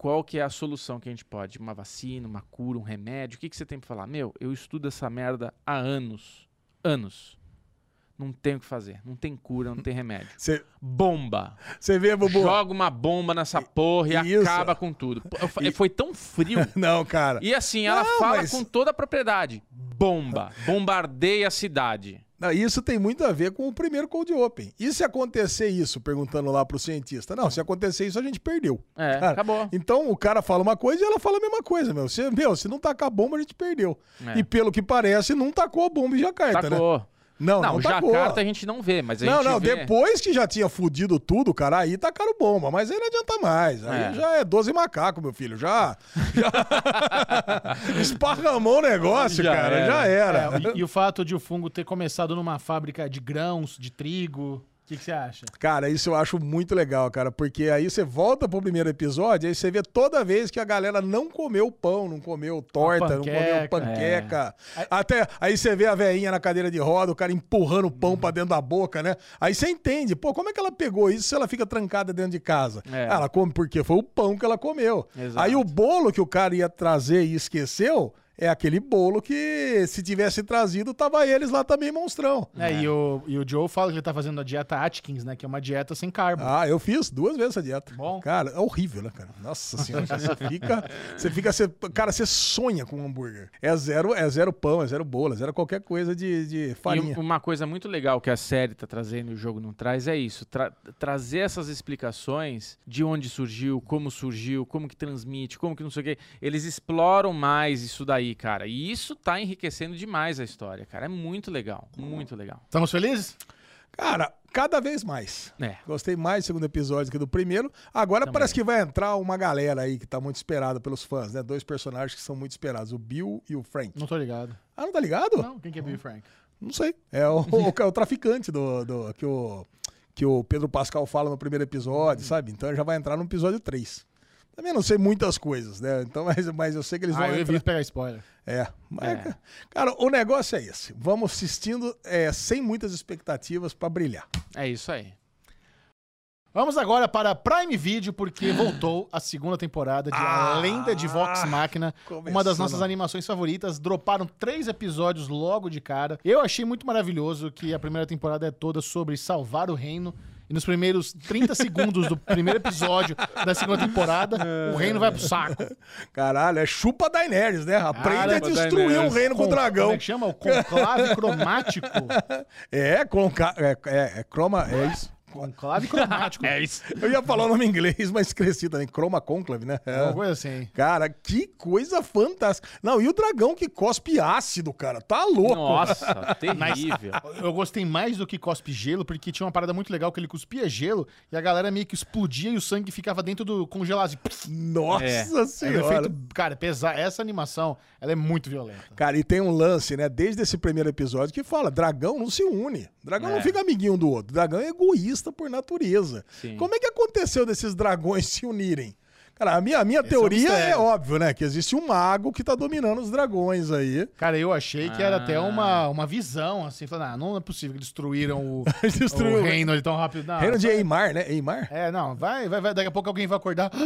Qual que é a solução que a gente pode? Uma vacina, uma cura, um remédio? O que, que você tem pra falar? Meu, eu estudo essa merda há anos. Anos. Não tem o que fazer. Não tem cura, não tem remédio. Você Bomba. você vê, Bubu? Joga uma bomba nessa porra e Isso. acaba com tudo. Fa- Foi tão frio. [LAUGHS] Não, cara. E assim, ela Não, fala mas- com toda a propriedade. Bomba. [LAUGHS] Bombardeia a cidade. Isso tem muito a ver com o primeiro Cold Open. E se acontecer isso, perguntando lá pro cientista? Não, se acontecer isso, a gente perdeu. É, Cara, acabou. Então o cara fala uma coisa e ela fala a mesma coisa, meu. Se, meu, se não tacar a bomba, a gente perdeu. É. E pelo que parece, não tacou a bomba em Jacarta, né? Tacou. Não, Não, não, tacou. Jacarta a gente não vê, mas a Não, gente não, vê... depois que já tinha fudido tudo, cara, aí tacaram bomba, mas aí não adianta mais. Aí É. já é 12 macacos, meu filho, já. já... [LAUGHS] Esparramou o negócio, Já cara, era. já era. É, e, e o fato de o fungo ter começado numa fábrica de grãos, de trigo, o que, que você acha? Cara, isso eu acho muito legal, cara, porque aí você volta pro primeiro episódio, aí você vê toda vez que a galera não comeu pão, não comeu torta, não comeu panqueca, panqueca. Até aí você vê a velhinha na cadeira de roda, o cara empurrando o pão pra dentro da boca, né? Aí você entende, pô, como é que ela pegou isso se ela fica trancada dentro de casa? É. Ela come porque foi o pão que ela comeu. Exato. Aí o bolo que o cara ia trazer e esqueceu é aquele bolo que se tivesse trazido, tava eles lá também monstrão. É, E, o, e o Joe fala que ele tá fazendo a dieta Atkins, né? Que é uma dieta sem carbo. Ah, eu fiz duas vezes essa dieta. Bom. Cara, é horrível, né, cara? Nossa senhora, você [LAUGHS] fica. Você fica. Você, cara, você sonha com um hambúrguer. É zero, é zero pão, é zero bolo, é zero qualquer coisa de, de farinha. E um, uma coisa muito legal que a série tá trazendo e o jogo não traz é isso. tra- trazer essas explicações de onde surgiu, como surgiu, como que transmite, como que não sei o quê. Eles exploram mais isso daí, cara. E isso tá enriquecendo demais a história, cara. É muito legal. Muito legal. Estamos felizes? Cara, cada vez mais. É. Gostei mais do segundo episódio que do primeiro. Agora Também. parece que vai entrar uma galera aí que tá muito esperada pelos fãs, né? Dois personagens que são muito esperados, o Bill e o Frank. Não tô ligado. Ah, não tá ligado? Não, quem que é Bill Frank? Não sei. É o, [LAUGHS] o, o traficante do, do- que, o, que o Pedro Pascal fala no primeiro episódio, sabe? Então já vai entrar no episódio 3. Também não sei muitas coisas, né? Então, [LAUGHS] mas, mas eu sei que eles vão Ah, eu entrar. evito pegar spoiler. É. Mas, É. Cara, o negócio é esse. Vamos assistindo é, sem muitas expectativas pra brilhar. É isso aí. Vamos agora para Prime Video, porque [GASPS] voltou a segunda temporada de A Ah, Lenda de Vox Machina, uma das nossas animações favoritas. Droparam três episódios logo de cara. Eu achei muito maravilhoso que a primeira temporada é toda sobre salvar o reino. E nos primeiros 30 segundos do primeiro episódio da segunda temporada, o reino vai pro saco. Caralho, é chupa Daenerys, né? Aprende a Chupa destruir Daenerys. um reino com o Como dragão. é que chama? O conclave cromático. [LAUGHS] É, conca... é, é, é croma. É isso. Conclave cromático. [LAUGHS] É isso. Eu ia falar o nome em inglês, mas esqueci também. Croma conclave, né? É. Uma coisa assim. Cara, que coisa fantástica. Não, e o dragão que cospe ácido, cara. Tá louco. Nossa, [LAUGHS] terrível. Eu gostei mais do que cospe gelo, porque tinha uma parada muito legal que ele cuspia gelo e a galera meio que explodia e o sangue ficava dentro do congelado. Nossa É. Era um senhora. efeito, cara, pesar. Essa animação, ela é muito violenta. Cara, e tem um lance, né, desde esse primeiro episódio que fala: dragão não se une. Dragão É. não fica amiguinho do outro. Dragão é egoísta por natureza. Sim. Como é que aconteceu desses dragões se unirem? Cara, a minha, a minha Esse é um teoria é, mistério. óbvio, né? Que existe um mago que tá dominando os dragões aí. Cara, eu achei que era Ah. até uma, uma visão, assim, falando, ah, não é possível que destruíram o, [LAUGHS] Destruiu o o reino ali tão rápido. Não, Reino de Eimar, né? Eimar? É, não, vai, vai, vai, daqui a pouco alguém vai acordar. [GASPS]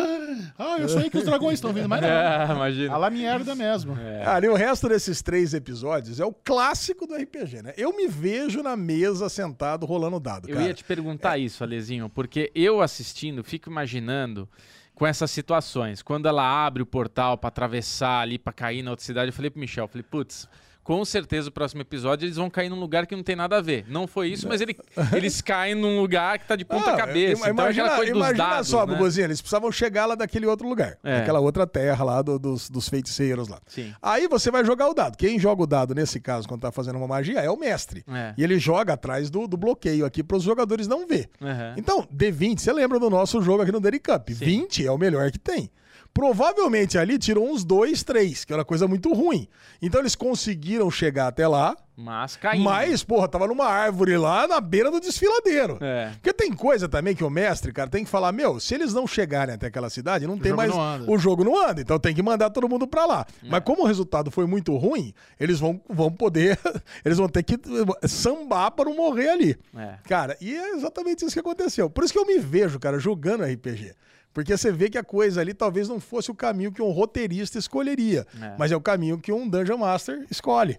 Ah, eu sonhei que os dragões estão vindo, mas não. [LAUGHS] É, imagina. A lá merda mesmo. Cara, e o resto desses três episódios é o clássico do RPG, né? Eu me vejo na mesa sentado rolando dado, Eu cara. ia te perguntar isso, Alezinho, porque eu assistindo, fico imaginando com essas situações. Quando ela abre o portal pra atravessar ali, pra cair na outra cidade, eu falei pro Michel, eu falei, putz, com certeza o próximo episódio eles vão cair num lugar que não tem nada a ver. Não foi isso, mas ele- [LAUGHS] eles caem num lugar que tá de ponta Ah, cabeça. então imagina dos imagina dados, só, né? Bubuzinho, eles precisavam chegar lá daquele outro lugar. É. Daquela outra terra lá do- dos, dos feiticeiros lá. Sim. Aí você vai jogar o dado. Quem joga o dado nesse caso, quando tá fazendo uma magia, é o mestre. É. E ele joga atrás do, do bloqueio aqui para os jogadores não ver. Aham. Então, D20, você lembra do nosso jogo aqui no Daily Cup? Sim. 20 é o melhor que tem. Provavelmente ali tirou uns dois, três, que era coisa muito ruim. Então eles conseguiram chegar até lá, Mas caindo. mas, porra, tava numa árvore lá na beira do desfiladeiro. É. Porque tem coisa também que o mestre, cara, tem que falar, meu, se eles não chegarem até aquela cidade, não tem jogo mais. não. O jogo não anda, então tem que mandar todo mundo pra lá. É. Mas como o resultado foi muito ruim, eles vão, vão poder. [LAUGHS] eles vão ter que eh, sambar para não morrer ali. É. Cara, e é exatamente isso que aconteceu. Por isso que eu me vejo, cara, jogando RPG. Porque você vê que a coisa ali talvez não fosse o caminho que um roteirista escolheria, É. mas é o caminho que um Dungeon Master escolhe.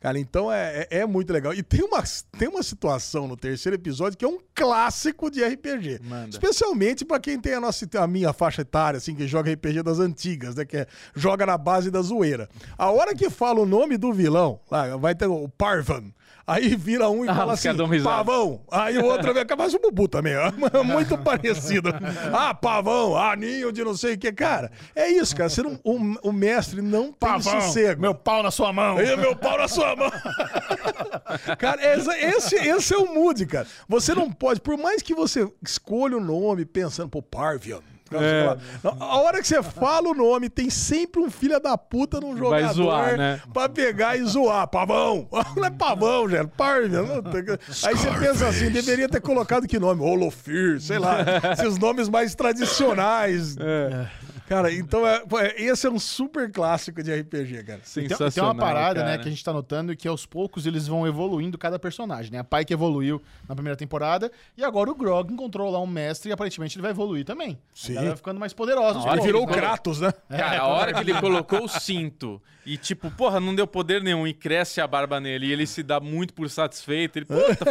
Cara, então é, é, é muito legal. E tem uma, tem uma situação no terceiro episódio que é um clássico de RPG. Manda. Especialmente pra quem tem a, nossa, a minha faixa etária, assim, que joga RPG das antigas, né? Que é, joga na base da zoeira. A hora que fala o nome do vilão, lá, vai ter o Parvan. Aí vira um e Ah, fala assim, pavão. Aí o outro vai acabar o Bubu também, ó. [LAUGHS] Muito parecido. Ah, pavão, ah, ninho de não sei o que. Cara, é isso, cara. Você não, o, o mestre não tem sossego. meu pau na sua mão. Aí, meu pau na sua mão. [LAUGHS] cara, esse, esse, esse é o mood, cara. Você não pode, por mais que você escolha o nome pensando, pô, Parvian. É. A hora que você fala o nome, tem sempre um filho da puta num jogador Vai zoar, né? pra pegar e zoar. Pavão! [LAUGHS] Não é pavão, tem que- Aí você pensa assim, deveria ter colocado que nome? Holofir, sei lá. [LAUGHS] Esses nomes mais tradicionais. Cara, então é, pô, é- esse é um super clássico de RPG, cara. Tem, tem Sensacional, uma parada, né, cara. que a gente tá notando que aos poucos eles vão evoluindo cada personagem, né? A Pai que evoluiu na primeira temporada e agora o Grog encontrou lá um mestre e aparentemente ele vai evoluir também. Sim. Galera vai ficando mais hora Ele virou o ele- Kratos, né? Cara, a hora que ele colocou o cinto e, tipo, porra, não deu poder nenhum e cresce a barba nele e ele se dá muito por satisfeito. Ele, puta,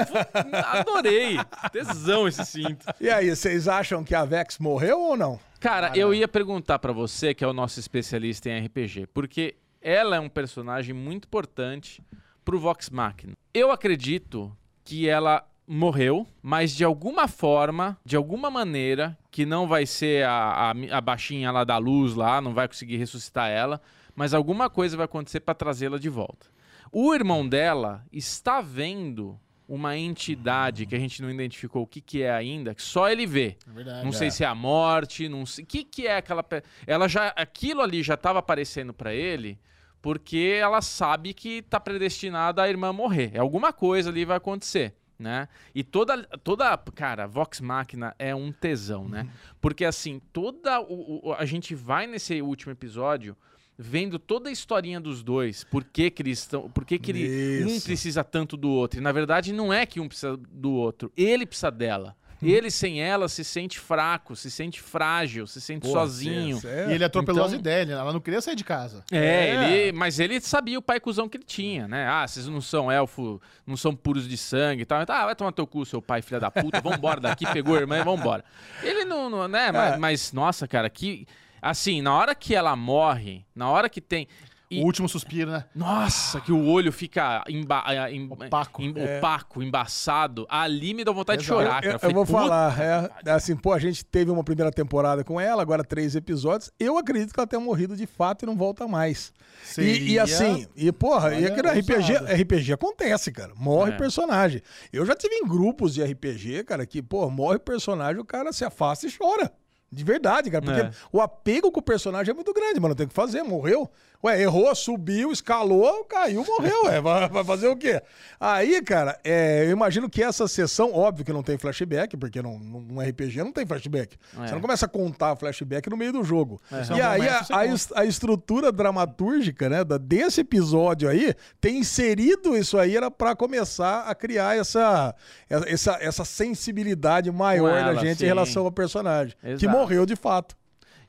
adorei. Tesão esse cinto. E aí, vocês acham que a Vex morreu ou não? Cara, eu ia perguntar pra você, que é o nosso especialista em RPG, porque ela é um personagem muito importante pro Vox Machina. Eu acredito que ela morreu, mas de alguma forma, de alguma maneira, que não vai ser a, a, a baixinha lá da luz lá, não vai conseguir ressuscitar ela, mas alguma coisa vai acontecer pra trazê-la de volta. O irmão dela está vendo uma entidade que a gente não identificou o que, que é ainda, que só ele vê. É verdade. Não sei se é a morte, não sei. O que, que é aquela. pe- Ela já. Aquilo ali já estava aparecendo pra ele porque ela sabe que tá predestinada a irmã morrer. É alguma coisa ali vai acontecer. Né? E toda, toda. Cara, Vox Machina é um tesão, né? Porque assim, toda. O, o- a gente vai nesse último episódio vendo toda a historinha dos dois. Por que, que eles estão. Por que, que ele, um precisa tanto do outro. E na verdade não é que um precisa do outro. Ele precisa dela. Ele sem ela se sente fraco, se sente frágil, se sente Pô, sozinho. cê- E ele atropelou Então- as ideias, né? ela não queria sair de casa. É, É. ele, mas ele sabia o pai cuzão que ele tinha, né? Ah, vocês não são elfo, não são puros de sangue e tal. Ah, vai tomar teu cu, seu pai, filha da puta, vambora daqui, pegou a irmã e vambora. Ele não, não né? Mas, mas, nossa, cara, que. Assim, na hora que ela morre, na hora que tem. E- O último suspiro, né? nossa, que o olho fica emba- em- Opaco. em- É. opaco, embaçado. Ali me deu vontade de Eu, chorar, cara. eu- eu falei, vou "Puta falar, é, é assim, pô, a gente teve uma primeira temporada com ela, agora três episódios. Eu acredito que ela tenha morrido de fato e não volta mais. E, e assim, e porra, e Olha, aqui no RPG. RPG acontece, cara. Morre É. personagem. Eu já tive em grupos de RPG, cara, que, pô, morre personagem, o cara se afasta e chora. De verdade, cara. Porque É. o apego com o personagem é muito grande, mano. Tem que fazer, morreu. Ué, errou, subiu, escalou, caiu, morreu. Ué, vai, vai fazer o quê? Aí, cara, é, eu imagino que essa sessão, óbvio que não tem flashback, porque não, num RPG não tem flashback. É. Você não começa a contar flashback no meio do jogo. Você é E aí, a, a a estrutura dramatúrgica, né, da- desse episódio aí, tem inserido isso aí, era pra começar a criar essa, essa, essa sensibilidade maior ela, da gente sim. em relação ao personagem, que Exato. Morreu de fato.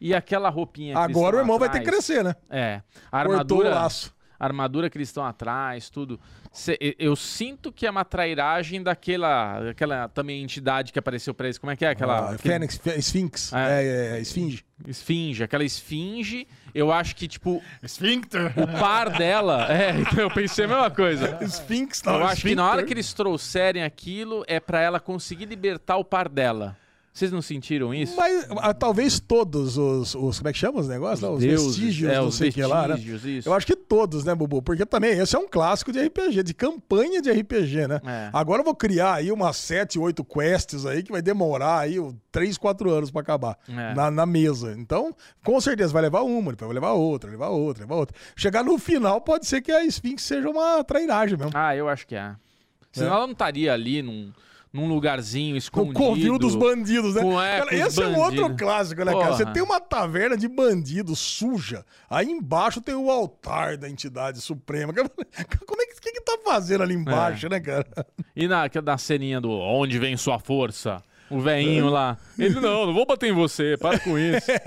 E aquela roupinha Agora o irmão vai ter que atrás- crescer, né? É. A Cortou o armadura, laço. a armadura que eles estão atrás, tudo. Cê- eu- sinto que é uma trairagem daquela, daquela também entidade que apareceu pra eles. Como é que é aquela? Ah, aquele- Fênix, Fê- Sphinx. É. É, é, Esfinge. Esfinge, aquela esfinge. Eu acho que, tipo, Esfíncter. o par dela. É, [LAUGHS] então eu pensei a mesma coisa. Sphinx, Eu acho que na hora que eles trouxerem aquilo, é pra ela conseguir libertar o par dela. Vocês não sentiram isso? Mas ah, talvez todos os, os. Como é que chama os negócios? lá? Os Deuses, vestígios, é, não os sei o que lá, né? isso. Eu acho que todos, né, Bubu? Porque também esse é um clássico de RPG, de campanha de RPG, né? É. Agora eu vou criar aí umas 7, 8 quests aí que vai demorar aí 3, 4 anos pra acabar É. na, na mesa. Então, com certeza vai levar uma, vai levar outra, levar outra, levar outra. Chegar no final, pode ser que a Sphinx seja uma trairagem mesmo. Ah, eu acho que é. Senão ela não estaria ali num, num lugarzinho O escondido. covil dos bandidos, né? Com- é, Cara, esse é um outro bandidos. clássico, né, cara? Porra. Você tem uma taverna de bandido suja, aí embaixo tem o altar da entidade suprema. Cara, [LAUGHS] Como é que, que, que tá fazendo ali embaixo, É. né, cara? E na, na ceninha do Onde vem sua força? O veinho lá. Ele, não, não vou bater em você, para com isso. [LAUGHS]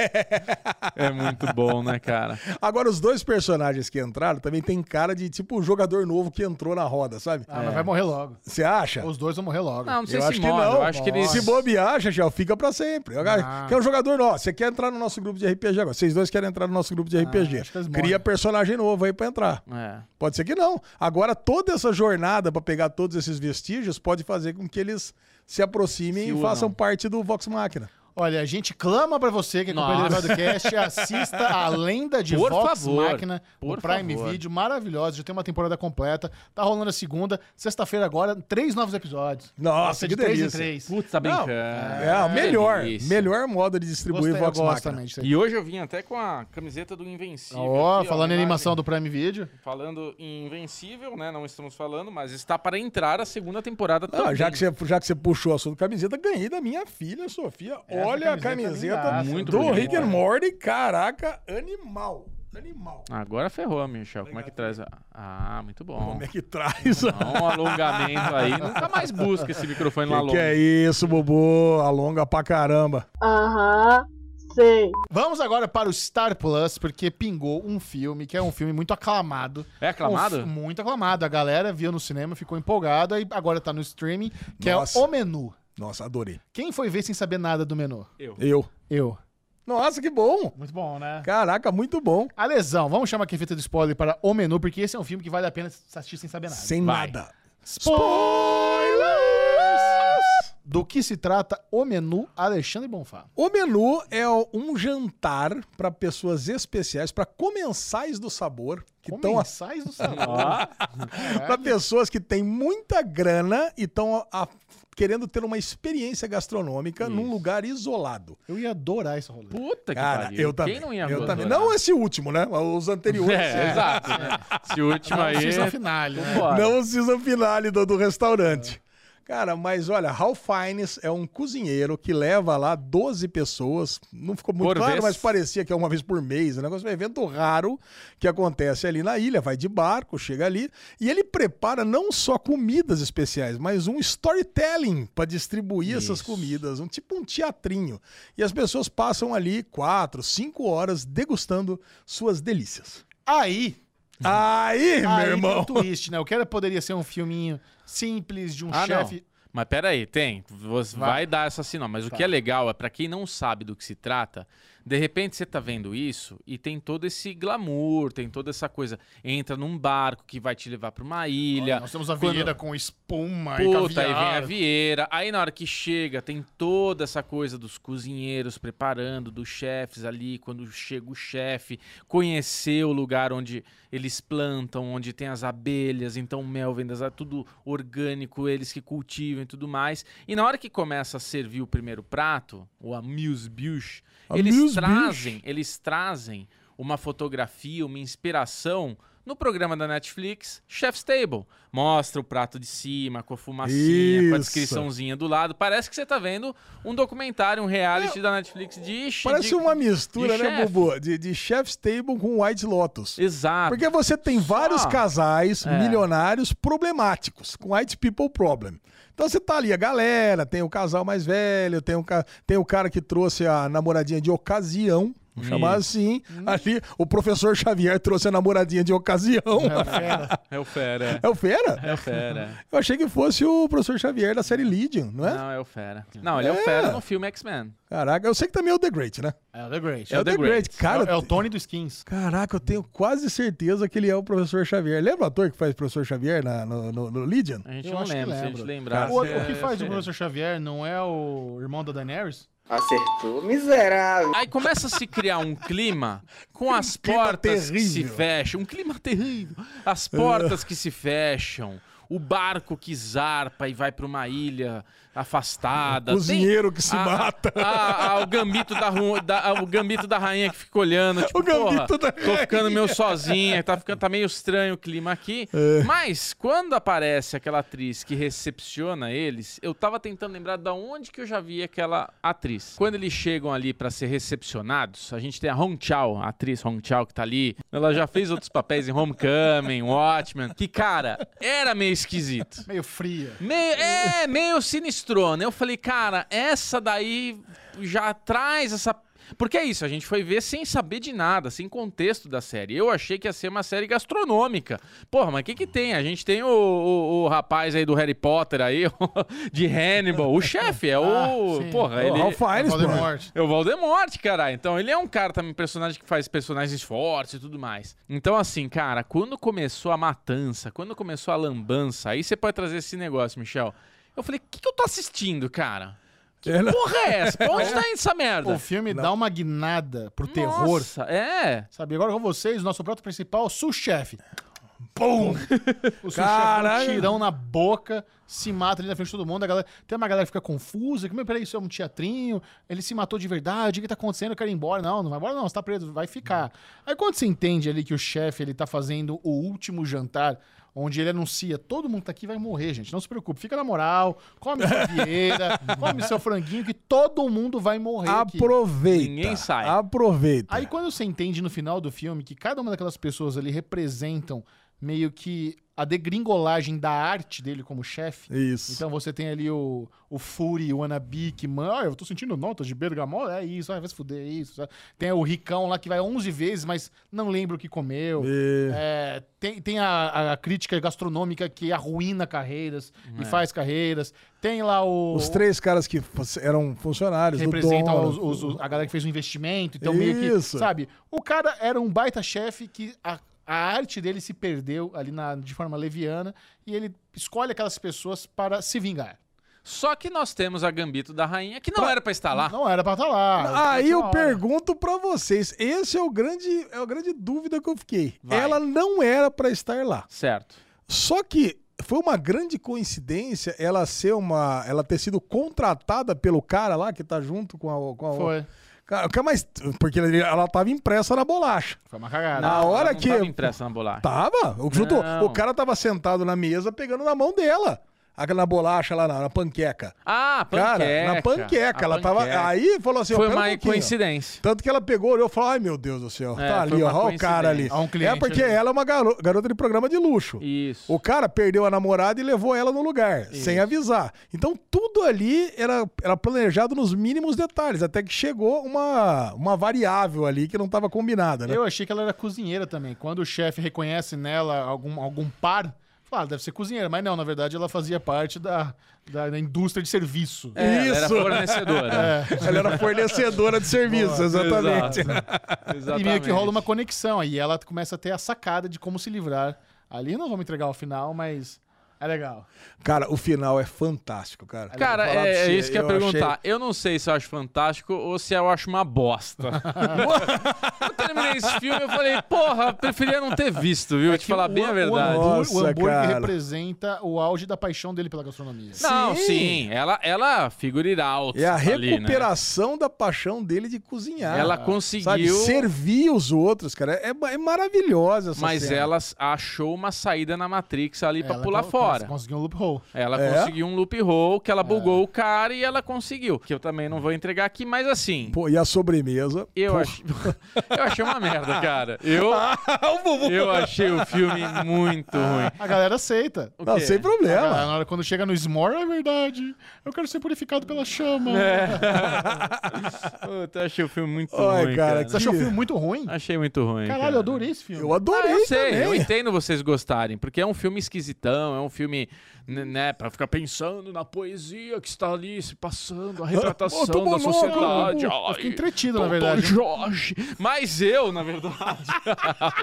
É muito bom, né, cara? Agora, os dois personagens que entraram também tem cara de tipo jogador novo que entrou na roda, sabe? Ah, mas vai morrer logo. Você acha? Os dois vão morrer logo. Não, não sei Eu se acho que morre, não. eu acho que eles... Se bobear, Chachel, fica pra sempre. Ah. Quer um jogador novo. Você quer entrar no nosso grupo de RPG agora? Vocês dois querem entrar no nosso grupo de RPG. Ah, que. Cria personagem novo aí pra entrar. É. Pode ser que não. Agora, toda essa jornada pra pegar todos esses vestígios pode fazer com que eles se aproximem e façam parte do Vox Machina. Olha, a gente clama pra você que é companheiro Nossa. do Cast, assista a Lenda de Por Vox favor, Máquina por no Prime favor. Video, maravilhosa, já tem uma temporada completa, tá rolando a segunda, sexta-feira agora, três novos episódios. Nossa, ser de que três em três. Putz, tá Não, brincando. É, o melhor, delícia. melhor modo de distribuir Gostei, Vox aí. E hoje eu vim até com a camiseta do Invencível. Ó, aqui, falando em imagem. animação do Prime Video. Falando em Invencível, né? Não estamos falando, mas está para entrar a segunda temporada Ah, também. já, que você, já que você puxou o assunto camiseta, ganhei da minha filha, Sofia. Essa Olha a camiseta é. Muito do bonita. Rick and Morty. Caraca, animal. Animal. Agora ferrou, Michel. Como é que traz? a- Ah, muito bom. Como é que traz? Não, um alongamento aí. Nunca mais busca esse microfone Que, alonga. que é isso, Bubu? Alonga pra caramba. Aham, sei. Vamos agora para o Star Plus, porque pingou um filme, que é um filme muito aclamado. É aclamado? Um muito aclamado. A galera viu no cinema, ficou empolgada e agora tá no streaming, que Nossa. é o Menu. Nossa, adorei. Quem foi ver sem saber nada do menu? Eu. Eu. Eu. Nossa, que bom. Muito bom, né? Caraca, muito bom. A lesão, vamos chamar aqui a fita do spoiler para O Menu, porque esse é um filme que vale a pena assistir sem saber nada. Sem Vai. nada. Spoilers! Do que se trata O Menu, Alexandre Bonfá. O menu é um jantar para pessoas especiais, para comensais do sabor, que estão Comensais do sabor. [LAUGHS] para pessoas que têm muita grana e estão querendo ter uma experiência gastronômica num Isso. lugar isolado. Eu ia adorar esse rolê. Puta que Cara, pariu. eu também. Quem não ia eu também. adorar? Não esse último, né? Os anteriores. É, exato. né? [LAUGHS] Esse último Não, aí. season finale, né? Não o season finale do, do restaurante. Cara, mas olha, Ralph Fiennes é um cozinheiro que leva lá 12 pessoas. Não ficou muito Por claro, vez. mas parecia que é uma vez por mês. É um negócio, um evento raro que acontece ali na ilha. Vai de barco, chega ali. E ele prepara não só comidas especiais, mas um storytelling para distribuir essas Isso. comidas. Um tipo um teatrinho. E as pessoas passam ali quatro, cinco horas degustando suas delícias. Aí, Aí, meu aí irmão. tem um twist, né? O que era, poderia ser um filminho simples de um Ah, chefe. não. Mas pera aí, tem. Você Vai. vai, dar essa sinal. Mas o que é legal é pra quem não sabe do que se trata, de repente você tá vendo isso e tem todo esse glamour, tem toda essa coisa. Entra num barco que vai te levar pra uma ilha. Nós temos a Quando- vieira com espuma e Puta, aí caviar. vem a vieira. Aí na hora que chega, tem toda essa coisa dos cozinheiros preparando, dos chefes ali. Quando chega o chefe, conhecer o lugar onde eles plantam, onde tem as abelhas, então o mel vem das tudo orgânico, eles que cultivam e tudo mais. E na hora que começa a servir o primeiro prato, o amuse-bouche, eles Trazem, eles trazem uma fotografia, uma inspiração no programa da Netflix, Chef's Table. Mostra o prato de cima, com a fumacinha, com a Isso. descriçãozinha do lado. Parece que você tá vendo um documentário, um reality da Netflix de... Parece de- uma mistura, né. Bubu? De, de Chef's Table com White Lotus. Exato. Porque você tem vários casais É. milionários problemáticos, com White People Problem. Então você tá ali, a galera, tem o casal mais velho, tem o, tem o cara que trouxe a namoradinha de ocasião, vamos chamar assim. Ali, o professor Xavier trouxe a namoradinha de ocasião. É, fera. É o Fera. É o Fera? É o Fera. Eu achei que fosse o professor Xavier da série Legion, não é? Não, é o Fera. Não, ele é, o Fera no filme X-Men. Caraca, eu sei que também é o The Great, né? É o The Great. É, o The, Great. Cara, é, é o Tony do Skins. Caraca, eu tenho quase certeza que ele é o professor Xavier. Lembra o ator que faz o professor Xavier na- no, no- no Legion? A gente Eu não lembra, se a gente lembrar. O, é- o que faz o é- Professor Xavier não é o irmão da Daenerys? Acertou, miserável. Aí começa a se criar um clima com as clima portas que se fecham. Um clima terrível. As portas que se fecham. O barco que zarpa e vai pra uma ilha afastada. O cozinheiro que se a- mata. a- a- o, gambito da, da- o gambito da rainha que fica olhando. [LAUGHS] Tipo, O gambito porra, da Tô ficando meio sozinha, tá, ficando, tá meio estranho o clima aqui. É. Mas quando aparece aquela atriz que recepciona eles, eu tava tentando lembrar da onde que eu já vi aquela atriz. Quando eles chegam ali pra ser recepcionados, a gente tem a Hong Chao, a atriz Hong Chao que tá ali. Ela já fez outros papéis em Homecoming, Watchmen, que cara, era meio esquisito. Meio fria. Meio, é, meio sinistrona. Eu falei, cara, essa daí já traz essa. Porque é isso, a gente foi ver sem saber de nada, sem contexto da série. Eu achei que ia ser uma série gastronômica. Porra, mas o que que tem? A gente tem o, o- o rapaz aí do Harry Potter aí, [LAUGHS] de Hannibal. O chefe é o... Ah, porra, O ele... Ralph Fiennes, pô. Voldemort. É o Voldemort, cara. Então, ele é um cara também, personagem que faz personagens fortes e tudo mais. Então, assim, cara, quando começou a matança, quando começou a lambança, aí você pode trazer esse negócio, Michel. Eu falei, o que, que eu tô assistindo, cara? Que É, não- [LAUGHS] porra é essa? Pra onde tá indo essa merda? O filme dá uma guinada pro terror. Nossa, é. Sabe, agora com vocês, nosso prato principal, sous-chefe. Pum! O Caralho. um tirão na boca, se mata ali na frente de todo mundo. A galera, tem uma galera que fica confusa. Que, peraí, isso é um teatrinho? Ele se matou de verdade? O que tá acontecendo? Eu quero ir embora. Não, não vai embora não, você tá preso, vai ficar. Aí quando você entende ali que o chefe, ele tá fazendo o último jantar, onde ele anuncia, todo mundo que tá aqui vai morrer, gente. Não se preocupe, fica na moral, come sua vieira, [LAUGHS] come seu franguinho, que todo mundo vai morrer aqui. Aproveita. Ninguém sai. Aproveita. Aí quando você entende no final do filme que cada uma daquelas pessoas ali representam meio que a degringolagem da arte dele como chefe. Isso. Então você tem ali o, o Fury, o Wannabe, que, mano, ah, eu tô sentindo notas de bergamota, é isso, ah, vai se fuder, é isso. sabe? Tem o Ricão lá que vai 11 vezes, mas não lembra o que comeu. E- É, tem tem a, a crítica gastronômica que arruína carreiras e faz carreiras. Tem lá o... Os três caras que eram funcionários do representam dono. os- os- os- a galera que fez o investimento. Então, meio que, Isso. sabe? O cara era um baita chefe que a, a arte dele se perdeu ali na, de forma leviana e ele escolhe aquelas pessoas para se vingar. Só que nós temos a Gambito da Rainha, que não era pra estar lá. Não era pra estar lá. Aí eu hora. pergunto pra vocês, esse é o grande, é a grande dúvida que eu fiquei. Vai. Ela não era pra estar lá. Certo. Só que foi uma grande coincidência ela ser uma, ela ter sido contratada pelo cara lá que tá junto com a, com a Foi. Cara, que é mais porque ela tava impressa na bolacha. Foi uma cagada. Na Não, hora ela não que- tava impressa na bolacha. Tava. O, junto, o cara tava sentado na mesa pegando na mão dela. Aquela na bolacha lá na, na panqueca. Ah, panqueca. Cara, na panqueca. A ela tava. panqueca. Aí falou assim: Foi um uma pouquinho. coincidência. Tanto que ela pegou, olhou e falou: ai meu Deus do céu. É, tá ali, ó. o cara ali. Ó, um é porque ali. ela é uma garo- garota de programa de luxo. Isso. O cara perdeu a namorada e levou ela no lugar, sem avisar. Então tudo ali era, era planejado nos mínimos detalhes, até que chegou uma, uma variável ali que não estava combinada, né? Eu achei que ela era cozinheira também. Quando o chefe reconhece nela algum, algum par, ah, deve ser cozinheira. Mas não, na verdade ela fazia parte da, da, da indústria de serviço. É, ela era Isso. fornecedora. Ela era fornecedora de serviços, exatamente. Exato. E meio que rola uma Exatamente. conexão. Aí ela começa a ter a sacada de como se livrar. Ali não vamos entregar o final, mas é legal. Cara, o final é fantástico, cara. Cara, falar pra é, é isso que eu ia achei- perguntar. Eu não sei se eu acho fantástico ou se eu acho uma bosta. [LAUGHS] eu terminei esse filme e eu falei, porra, preferia não ter visto, viu? Vou te falar o- bem a o verdade. hambúrguer- Nossa, o hambúrguer cara. representa o auge da paixão dele pela gastronomia. Não, Sim. sim, ela, ela figure it out. É a ali, né? recuperação da paixão dele de cozinhar. Ela Sabe, conseguiu, servir os outros, cara. É, é maravilhosa essa mas cena. ela achou uma saída na Matrix ali pra Ela pular fora. Conseguiu um loophole. Ela É? conseguiu um loophole que ela bugou o cara e ela conseguiu. Que eu também não vou entregar aqui, mas assim, Pô, e a sobremesa? eu, ach... [LAUGHS] eu achei uma merda, cara. Eu, [LAUGHS] eu achei o filme muito ruim. A galera aceita. O Não, quê? sem problema. galera, na hora, quando chega no S'more, é verdade. Eu quero ser purificado pela chama. É. [LAUGHS] Puta, eu achei o filme muito Ai, ruim, cara, cara. Você achou o filme muito ruim? Achei muito ruim. Caralho, cara. eu adorei esse filme. Eu Ah, adorei eu sei, também. eu entendo vocês gostarem, porque é um filme esquisitão, é um filme, n- né, pra ficar pensando na poesia que está ali se passando, a retratação Ô, tô da sociedade. Eu fiquei entretido, na verdade. Jorge. Mas eu, na verdade.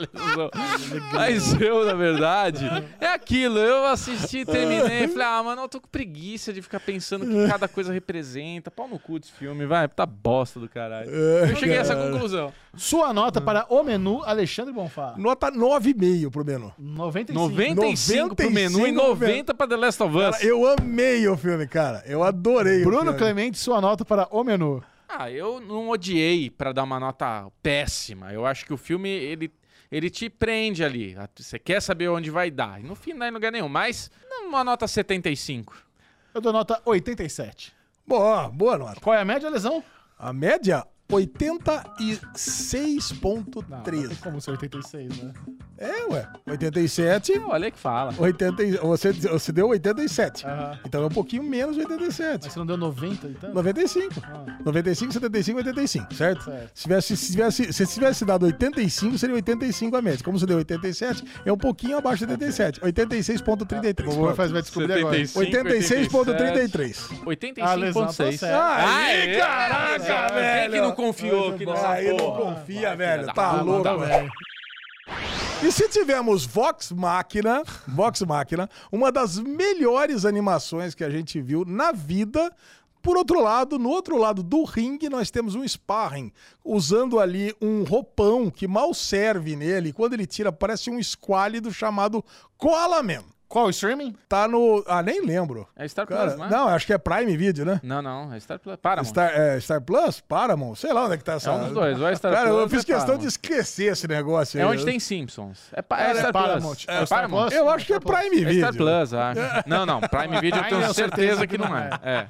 [LAUGHS] Mas eu, na verdade. É aquilo. Eu assisti, terminei. Falei, ah, mano, eu tô com preguiça de ficar pensando o que cada coisa representa. Pau no cu desse filme, vai. Puta bosta do caralho. Eu cheguei a essa conclusão. Sua nota para o menu, Alexandre Bonfá. Nota 9,5 pro menu. 95. 95 pro menu e 95 90 pra The Last of Us. Cara, eu amei o filme, cara. Eu adorei o Bruno filme. Clemente, sua nota para o menu. Ah, eu não odiei pra dar uma nota péssima. Eu acho que o filme, ele, ele te prende ali. Você quer saber onde vai dar. E no fim não dá em lugar nenhum. Mas uma nota 75. Eu dou nota 87. Boa, boa nota. Qual é a média, lesão? A média, Não, não 86,13. tem como ser 86, né? É, ué. 87. Olha que fala. 80, e- você, você deu 87. Aham. Então é um pouquinho menos 87. Mas você não deu 90 então? 95. Ah. 95, 75, 85, certo? Certo. Se tivesse, se tivesse, se tivesse dado 85, seria 85 a média. Como você deu 87, é um pouquinho abaixo de 87. 86,33. O Boa faz vai descobrir agora. 86,33. 85,6. Ah, tá. Aí, caraca, Quem velho. que não confiou aqui nessa Aí não porra? confia, velho. Tá louco, tá velho. E se tivermos Vox Máquina, Vox Máquina, uma das melhores animações que a gente viu na vida. Por outro lado, no outro lado do ringue, nós temos um sparring, usando ali um roupão que mal serve nele. Quando ele tira, parece um esquálido chamado Man. Qual o streaming? Tá no. Ah, nem lembro. É Star Plus, Cara, não é? não, acho que é Prime Video, né? Não, não, é Star Plus. Paramount. Star, é, Star Plus? Paramount? Sei lá onde é que tá essa. É um dos dois, ou é Star Cara, Plus eu fiz é questão Paramount. de esquecer esse negócio aí. É onde tem Simpsons. É, pa- é Cara, é Star Paramount. Plus. É É Paramount. Plus? Eu acho que é Prime É Video. Star Plus, acho. [LAUGHS] Não, não, Prime Video eu tenho certeza que não é. É.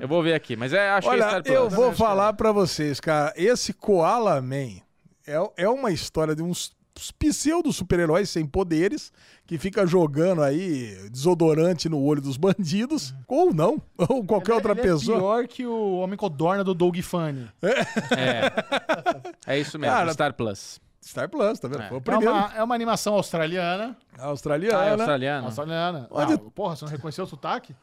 Eu vou ver aqui, mas é, acho que é Olha, Star Plus. eu vou falar pra vocês, cara. Esse Koala Man é, é uma história de uns pseudo super-heróis sem poderes que fica jogando aí desodorante no olho dos bandidos, ou não, [LAUGHS] ou qualquer outra Ele pessoa. É pior que o Homem Codorna do Doug Funny. É. É isso mesmo, Cara, Star Plus. Star Plus, tá vendo? É. Foi o É primeiro. uma, é uma animação australiana. Australiana. Ah, é australiano. Australiana. Onde- Ah, porra, você não reconheceu o sotaque?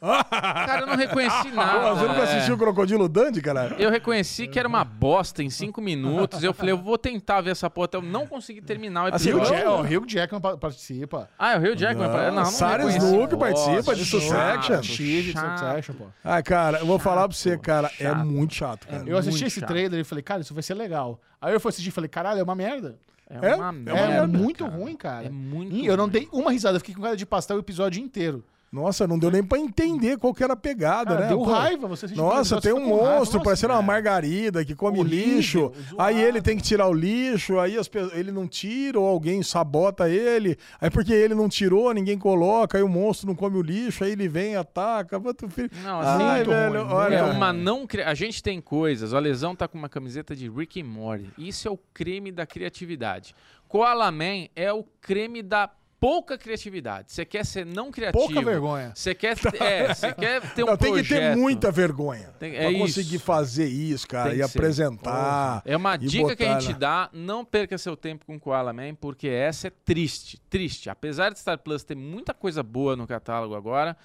[LAUGHS] Cara, eu não reconheci [LAUGHS] nada. você nunca é. assistiu o Crocodilo Dandy, cara? Eu reconheci que era uma bosta em cinco minutos. Eu falei, eu vou tentar ver essa porra. até Eu não consegui terminar o Assim, episódio. Jack, ó, Hugh Jackman pa- participa. Ah, é o Rio Jackman. Não, não, Sarah. Snook participa de Succession. X de chato. Succession, pô. Ah, cara, eu vou falar pra você, cara, é muito chato, cara. Eu assisti esse trailer e falei, cara, isso vai ser legal. Aí eu fui assistir e falei, caralho, é uma merda. É É? uma É merda. É, muito ruim, cara. É muito E eu não dei uma risada, eu fiquei com cara de pastel o episódio inteiro. Nossa, não deu nem pra entender qual que era a pegada, Cara, né? deu Pô, raiva, você o Nossa, episódio, tem um monstro parecendo uma cara. margarida que come Horrível, lixo. zoado. Aí ele tem que tirar o lixo, aí as pe- ele não tira, ou alguém sabota ele. Aí porque ele não tirou, ninguém coloca, aí o monstro não come o lixo, aí ele vem, ataca. Filho. Não, assim, Ai, velho, ruim, olha. É uma não. cri- A gente tem coisas. O Lesão tá com uma camiseta de Rick and Morty. Isso é o creme da criatividade. Koala Man é o creme da pouca criatividade. Você quer ser não criativo. Pouca vergonha. Você quer, é, [LAUGHS] você quer ter um Não, tem que ter projeto. muita vergonha Tem- pra é conseguir isso. fazer isso, cara, Tem e ser. apresentar. É uma dica que a gente na- dá, não perca seu tempo com Koala Man, porque essa é triste, triste. Apesar de Star Plus ter muita coisa boa no catálogo agora,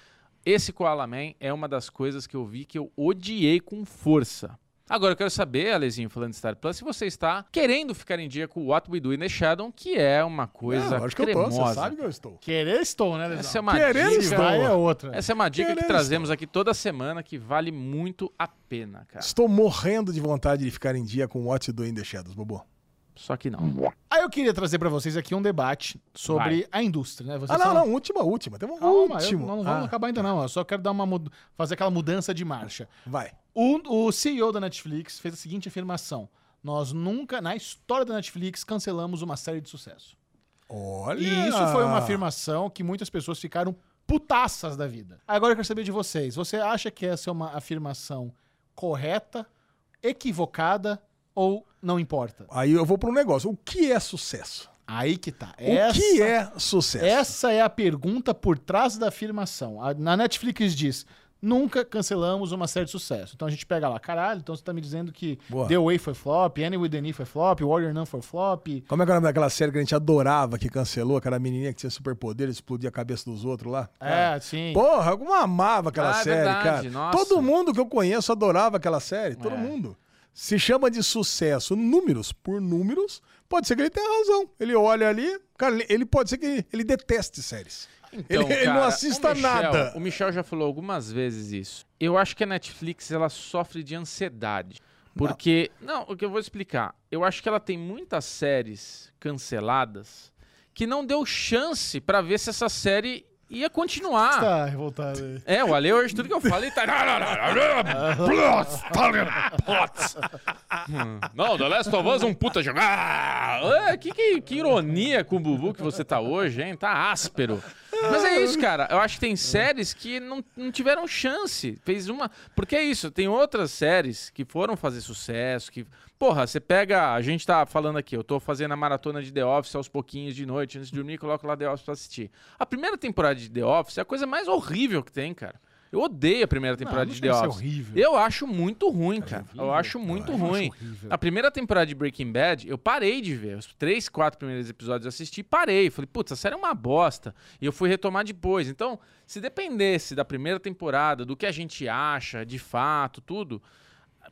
esse Koala Man é uma das coisas que eu vi que eu odiei com força. Agora eu quero saber, Alezinho, falando de Star Plus, se você está querendo ficar em dia com What We Do in the Shadow, que é uma coisa Não, acho que eu tô, cremosa. você sabe que eu estou. Querer estou, né, Lesão? Essa é uma Querendo dica. estou. É outra. Essa é uma dica que Querendo trazemos aqui toda semana que vale muito a pena, cara. Estou morrendo de vontade de ficar em dia com What Do in the Shadows, Bobo. Só que não. Aí eu queria trazer pra vocês aqui um debate sobre Vai. a indústria, né? Vocês Ah, não, são- não, última, última. Tem uma Calma, eu- última. não, não vamos Ah, acabar ainda não. Eu só quero dar uma mud- fazer aquela mudança de marcha. vai. O, o CEO da Netflix fez a seguinte afirmação: Nós nunca, na história da Netflix, cancelamos uma série de sucesso. Olha. E isso foi uma afirmação que muitas pessoas ficaram putaças da vida. Agora eu quero saber de vocês. Você acha que essa é uma afirmação correta, equivocada ou não importa? Aí eu vou para um negócio. O que é sucesso? Aí que tá. O que é sucesso? Essa é a pergunta por trás da afirmação. A- na Netflix diz: nunca cancelamos uma série de sucesso. Então a gente pega lá, caralho, então você tá me dizendo que Boa. The Way foi flop, Annie with the Knee foi flop, Warrior Nun foi flop. Como é que era o nome daquela série que a gente adorava, que cancelou, aquela menininha que tinha superpoder, explodia a cabeça dos outros lá? É, sim. Porra, como eu amava aquela Ah, é série, verdade, cara. nossa. Todo mundo que eu conheço adorava aquela série, todo É. mundo. Se chama de sucesso números por números, pode ser que ele tenha razão. Ele olha ali, cara, ele- pode ser que ele, deteste séries. Então, ele, ele não cara, assista o Michel- nada. O Michel já falou algumas vezes isso. Eu acho que a Netflix ela sofre de ansiedade. Porque. Não, o que eu vou explicar. Eu acho que ela tem muitas séries canceladas que não deu chance pra ver se essa série ia continuar. Tá revoltado aí. É, o Ale hoje tudo que eu falo ele tá. [LAUGHS] Não, The Last of Us é um puta jogo. Ah, é, que, que, que ironia com o Bubu que você tá hoje, hein? Tá áspero. Mas é isso, cara. Eu acho que tem séries que não, não tiveram chance. Fez uma. Porque é isso, tem outras séries que foram fazer sucesso. que Porra, você pega. A gente tá falando aqui, eu tô fazendo a maratona de The Office aos pouquinhos de noite, antes de dormir, coloco lá The Office pra assistir. A primeira temporada de The Office é a coisa mais horrível que tem, cara. Eu odeio a primeira temporada não de chega The Office. horrível. Eu acho muito ruim, cara. Eu acho muito acho ruim. horrível. A primeira temporada de Breaking Bad, eu parei de ver. Os três, quatro primeiros episódios eu assisti e parei. Falei, putz, a série é uma bosta. E eu fui retomar depois. Então, se dependesse da primeira temporada, do que a gente acha, de fato, tudo,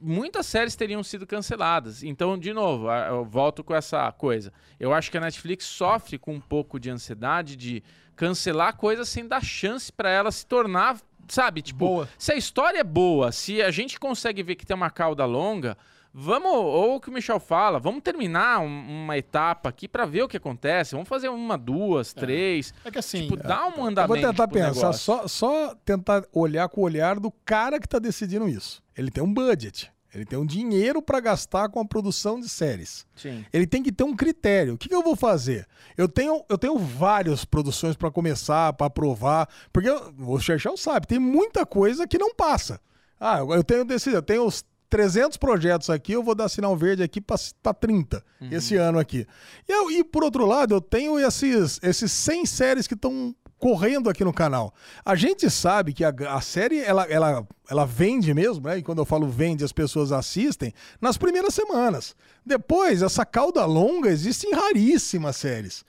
muitas séries teriam sido canceladas. Então, de novo, eu volto com essa coisa. Eu acho que a Netflix sofre com um pouco de ansiedade de cancelar coisas sem dar chance pra ela se tornar, sabe, tipo, Boa. se a história é boa, se a gente consegue ver que tem uma cauda longa, vamos, ou o que o Michel fala, vamos terminar um- uma etapa aqui pra ver o que acontece. Vamos fazer uma, duas, três. É que assim, Tipo, dá um Eu andamento vou tentar pensar, negócio. só, só tentar olhar com o olhar do cara que tá decidindo isso. Ele tem um budget, ele tem um dinheiro pra gastar com a produção de séries. Sim. Ele tem que ter um critério. O que, que eu vou fazer? Eu tenho, eu tenho várias produções pra começar, pra aprovar, porque eu- o Chechel sabe, tem muita coisa que não passa. Ah, eu tenho decidido, eu tenho os 300 projetos aqui, eu vou dar sinal verde aqui pra 30 esse ano aqui. E, eu- e por outro lado, eu tenho esses, esses 100 séries que estão correndo aqui no canal. A gente sabe que a, a série ela, ela, ela vende mesmo, né? E quando eu falo vende, as pessoas assistem nas primeiras semanas. Depois, essa cauda longa existe em raríssimas séries.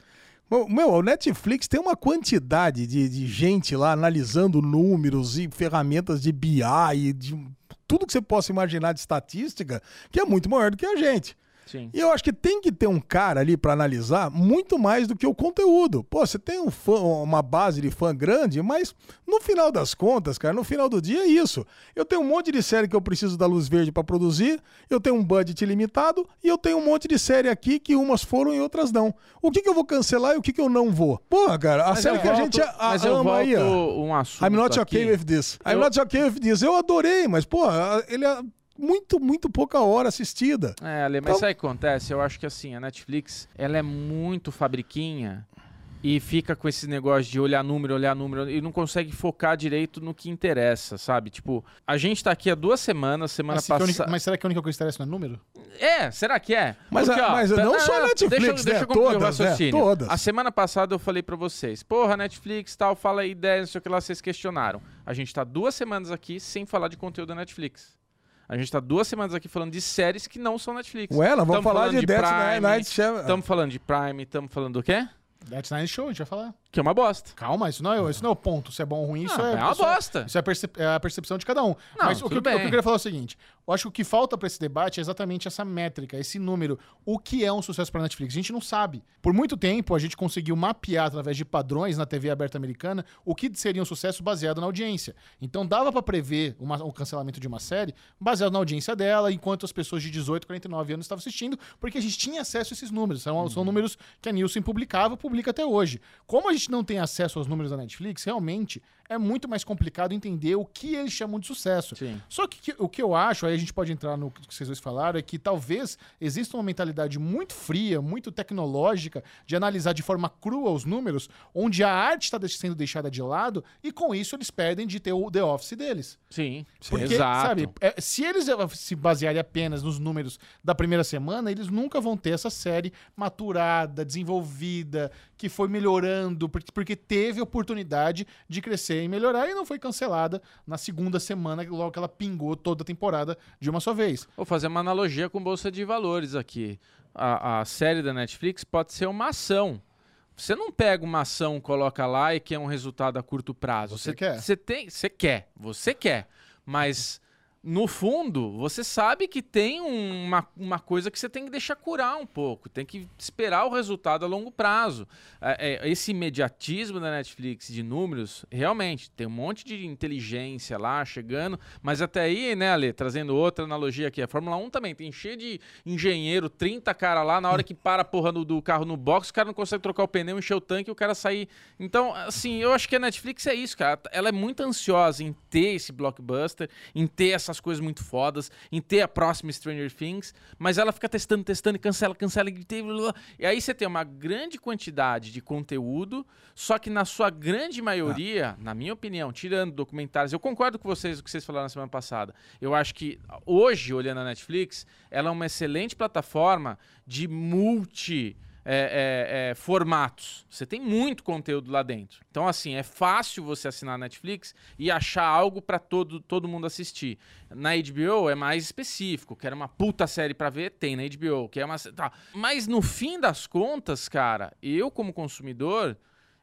Meu, o Netflix tem uma quantidade de, de gente lá analisando números e ferramentas de BI e de tudo que você possa imaginar de estatística que é muito maior do que a gente. Sim. E eu acho que tem que ter um cara ali pra analisar muito mais do que o conteúdo. Pô, você tem um fã, uma base de fã grande, mas no final das contas, cara, no final do dia é isso. Eu tenho um monte de série que eu preciso da luz verde pra produzir, eu tenho um budget limitado e eu tenho um monte de série aqui que umas foram e outras não. O que, que eu vou cancelar e o que, que eu não vou? Porra, cara, a Mas série eu que a volto- gente a, mas eu ama aí, ó. volto um assunto I'm not okay aqui. with this. I'm Eu- not okay with this. Eu adorei, mas, pô, ele é muito, muito pouca hora assistida. É, Ale, mas Então- sabe o que acontece? Eu acho que assim, a Netflix, ela é muito fabriquinha e fica com esse negócio de olhar número, olhar número e não consegue focar direito no que interessa, sabe? Tipo, a gente tá aqui há duas semanas, semana Mas, se que a única- passada. mas será que a única coisa que interessa não é número? É, será que é? Mas Porque, a- ó, mas tá- não só a Netflix, deixa, né? deixa eu concluir o Todas, né? raciocínio. Todas. A semana passada eu falei pra vocês, porra, Netflix tal, fala aí ideia, não sei o que lá, vocês questionaram. A gente tá duas semanas aqui sem falar de conteúdo da Netflix. A gente tá duas semanas aqui falando de séries que não são Netflix. Ué, nós vamos falar falando de, Death Prime, Night. Estamos falando de Prime, estamos falando do quê? That's Nine Show, a gente vai falar. Que é uma bosta. Calma, isso não é, isso não é o ponto. Se é bom ou ruim, isso Ah, é. é uma isso é- bosta. Isso é, percep- é a percepção de cada um. Não, Mas o que, eu- o que eu queria falar é o seguinte: eu acho que o que falta pra esse debate é exatamente essa métrica, esse número. O que é um sucesso pra Netflix? A gente não sabe. Por muito tempo, a gente conseguiu mapear através de padrões na TV aberta americana o que seria um sucesso baseado na audiência. Então dava pra prever uma- o cancelamento de uma série baseado na audiência dela, enquanto as pessoas de 18, 49 anos estavam assistindo, porque a gente tinha acesso a esses números. São, Uhum. são números que a Nielsen publicava, publica até hoje. Como a gente não tem acesso aos números da Netflix, realmente é muito mais complicado entender o que eles chamam de sucesso. Sim. Só que, que- o que eu acho, aí a gente pode entrar no que vocês dois falaram, é que talvez exista uma mentalidade muito fria, muito tecnológica, de analisar de forma crua os números, onde a arte está sendo deixada de lado, e com isso eles perdem de ter o The Office deles. Sim, Porque, exato. sabe, é, se eles eh, se basearem apenas nos números da primeira semana, eles nunca vão ter essa série maturada, desenvolvida, que foi melhorando, porque, porque teve oportunidade de crescer melhorar e não foi cancelada na segunda semana, logo que ela pingou toda a temporada de uma só vez. Vou fazer uma analogia com Bolsa de Valores aqui. A, a série da Netflix pode ser uma ação. Você não pega uma ação, coloca lá e quer um resultado a curto prazo. Você quer. Você tem, você quer, você quer. Mas no fundo, você sabe que tem uma, uma coisa que você tem que deixar curar um pouco, tem que esperar o resultado a longo prazo. É, é, esse imediatismo da Netflix de números, realmente, tem um monte de inteligência lá chegando, mas até aí, né, Ale, trazendo outra analogia aqui, a Fórmula 1 também tem cheio de engenheiro, 30 cara lá, na hora que para a porra do, do carro no box, o cara não consegue trocar o pneu, encher o tanque e o cara sair. Então, assim, eu acho que a Netflix é isso, cara. Ela é muito ansiosa em ter esse blockbuster, em ter essa essas coisas muito fodas, em ter a próxima Stranger Things, mas ela fica testando, testando, e cancela, cancela, e, e aí você tem uma grande quantidade de conteúdo, só que na sua grande maioria, ah. na minha opinião, tirando documentários, eu concordo com vocês o que vocês falaram na semana passada. Eu acho que hoje, olhando a Netflix, ela é uma excelente plataforma de multi é, é, é, formatos. Você tem muito conteúdo lá dentro. Então, assim, é fácil você assinar a Netflix e achar algo para todo, todo mundo assistir. Na HBO é mais específico. Quer uma puta série para ver? Tem na HBO. Quer uma. Tá. Mas no fim das contas, cara, eu, como consumidor,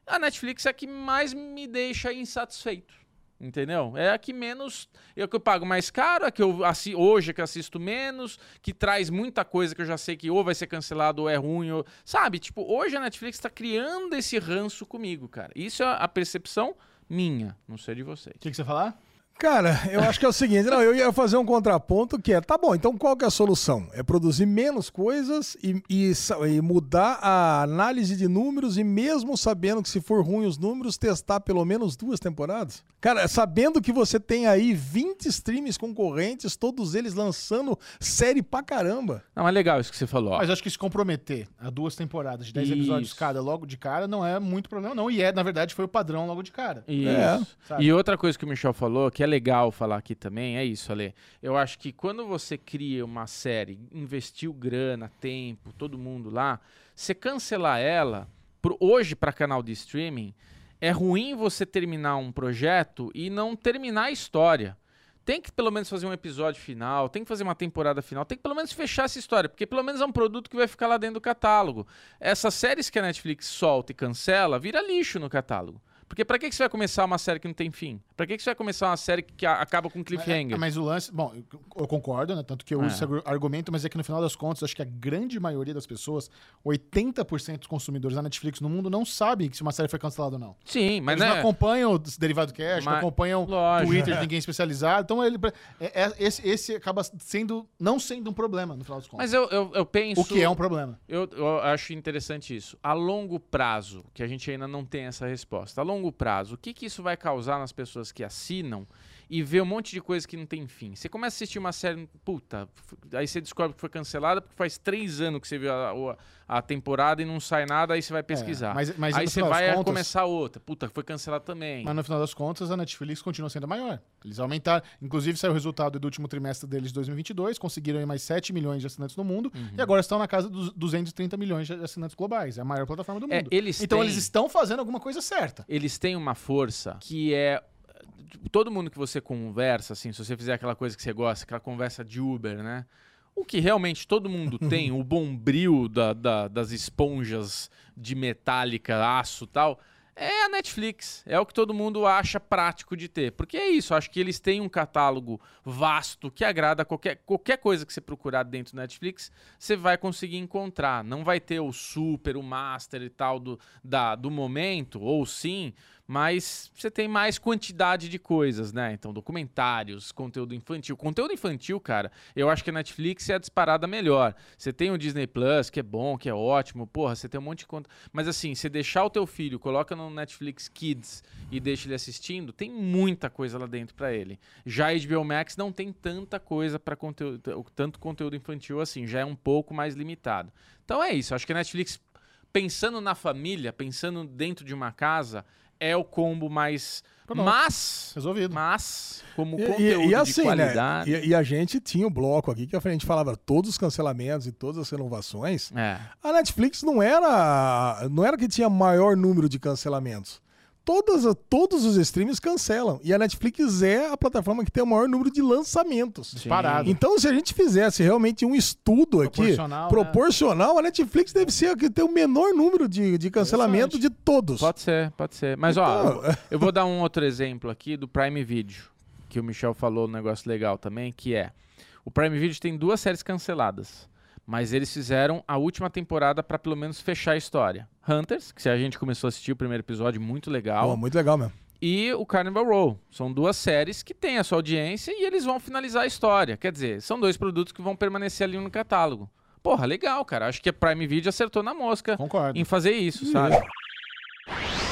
a Netflix é a que mais me deixa insatisfeito. Entendeu? É a que menos. É a que eu pago mais caro, é a que eu assi, hoje é que assisto menos, que traz muita coisa que eu já sei que ou vai ser cancelado ou é ruim. Ou, sabe? Tipo, hoje a Netflix está criando esse ranço comigo, cara. Isso é a percepção minha, não sei de vocês. O que, que você falar? Cara, eu acho que é o seguinte, não, eu ia fazer um contraponto que é, tá bom, então qual que é a solução? É produzir menos coisas e, e, e, mudar a análise de números e mesmo sabendo que se for ruim os números, testar pelo menos duas temporadas? Cara, sabendo que você tem aí 20 streams concorrentes, todos eles lançando série pra caramba. Não, é legal isso que você falou. Mas acho que se comprometer a duas temporadas de 10 isso. episódios cada logo de cara não é muito problema não, e é, na verdade, foi o padrão logo de cara. Isso. É. E outra coisa que o Michel falou, que é legal falar aqui também é isso, Ale. Eu acho que quando você cria uma série, investiu grana, tempo, todo mundo lá, você cancelar ela, pro, hoje para canal de streaming, é ruim você terminar um projeto e não terminar a história. Tem que pelo menos fazer um episódio final, tem que fazer uma temporada final, tem que pelo menos fechar essa história, porque pelo menos é um produto que vai ficar lá dentro do catálogo. Essas séries que a Netflix solta e cancela, vira lixo no catálogo. Porque pra que, você vai começar uma série que não tem fim? Pra que, você vai começar uma série que acaba com cliffhanger? Mas, mas o lance. Bom, eu, concordo, né? Tanto que eu é. uso esse argumento, mas é que no final das contas, acho que a grande maioria das pessoas, 80% dos consumidores da Netflix no mundo, não sabem se uma série foi cancelada ou não. Sim, mas. Eles né? não acompanham o Derivado Cash, mas... não acompanham o Twitter de ninguém especializado. Então, ele, é, é, esse, esse acaba sendo. não sendo um problema, no final das contas. Mas eu, eu, eu penso. O que é um problema? Eu, eu acho interessante isso. A longo prazo, que a gente ainda não tem essa resposta. A longo longo prazo, o que, que isso vai causar nas pessoas que assinam e vê um monte de coisa que não tem fim? Você começa a assistir uma série, puta, aí você descobre que foi cancelada porque faz três anos que você viu a, a a temporada e não sai nada, aí você vai pesquisar. É, mas, mas aí você vai contas, começar outra. Puta, foi cancelado também. Mas no final das contas, a Netflix continua sendo a maior. Eles aumentaram. Inclusive, saiu o resultado do último trimestre deles de 2022, conseguiram mais 7 milhões de assinantes no mundo uhum. e agora estão na casa dos 230 milhões de assinantes globais. É a maior plataforma do é, mundo. É, eles então têm, eles estão fazendo alguma coisa certa. Eles têm uma força que é todo mundo que você conversa, assim, se você fizer aquela coisa que você gosta, aquela conversa de Uber, né? O que realmente todo mundo [LAUGHS] tem, o bombril da, da, das esponjas de metálica, aço tal, é a Netflix. É o que todo mundo acha prático de ter. Porque é isso, acho que eles têm um catálogo vasto que agrada qualquer, qualquer coisa que você procurar dentro do Netflix, você vai conseguir encontrar. Não vai ter o super, o master e tal do, da, do momento, ou sim, mas você tem mais quantidade de coisas, né? Então, documentários, conteúdo infantil. Conteúdo infantil, cara, eu acho que a Netflix é a disparada melhor. Você tem o Disney Plus, que é bom, que é ótimo, porra, você tem um monte de conta. Mas assim, você deixar o teu filho, coloca no Netflix Kids e deixa ele assistindo, tem muita coisa lá dentro para ele. Já a HBO Max não tem tanta coisa para conteúdo, tanto conteúdo infantil assim, já é um pouco mais limitado. Então é isso, acho que a Netflix pensando na família, pensando dentro de uma casa, é o combo mais. Pronto. Mas. Resolvido. Mas, como e, conteúdo e, e assim, de né, qualidade. Né? E, e, a gente tinha o um bloco aqui que a gente falava todos os cancelamentos e todas as renovações. É. A Netflix não era. Não era que tinha maior número de cancelamentos todas, todos os streams cancelam. E a Netflix é a plataforma que tem o maior número de lançamentos. Disparado. Então, se a gente fizesse realmente um estudo aqui, Proporcional, né? proporcional, a Netflix deve ser a que tem o menor número de, de cancelamento de todos. Pode ser, pode ser. Mas, ó, Então, [LAUGHS] eu vou dar um outro exemplo aqui do Prime Video, que o Michel falou um negócio legal também, que é o Prime Video tem duas séries canceladas, mas eles fizeram a última temporada pra pelo menos fechar a história. Hunters, que a gente começou a assistir o primeiro episódio, muito legal, Pô, muito legal mesmo. e o Carnival Row. São duas séries que têm a sua audiência e eles vão finalizar a história. Quer dizer, são dois produtos que vão permanecer ali no catálogo. Porra, legal, cara. Acho que a Prime Video acertou na mosca Concordo. em fazer isso, sabe?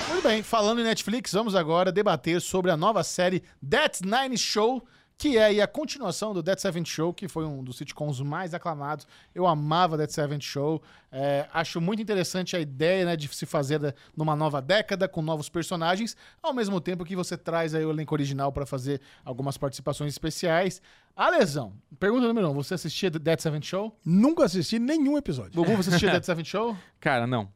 Muito bem, falando em Netflix, vamos agora debater sobre a nova série That Nine Show, que é aí a continuação do That Seventh Show, que foi um dos sitcoms mais aclamados. Eu amava That Seventh Show. É, acho muito interessante a ideia né, de se fazer numa nova década, com novos personagens, ao mesmo tempo que você traz aí o elenco original para fazer algumas participações especiais. A lesão. Pergunta número um: você assistia That Seventh Show? Nunca assisti nenhum episódio. Bubu, você assistia [LAUGHS] That Seventh Show? Cara, não.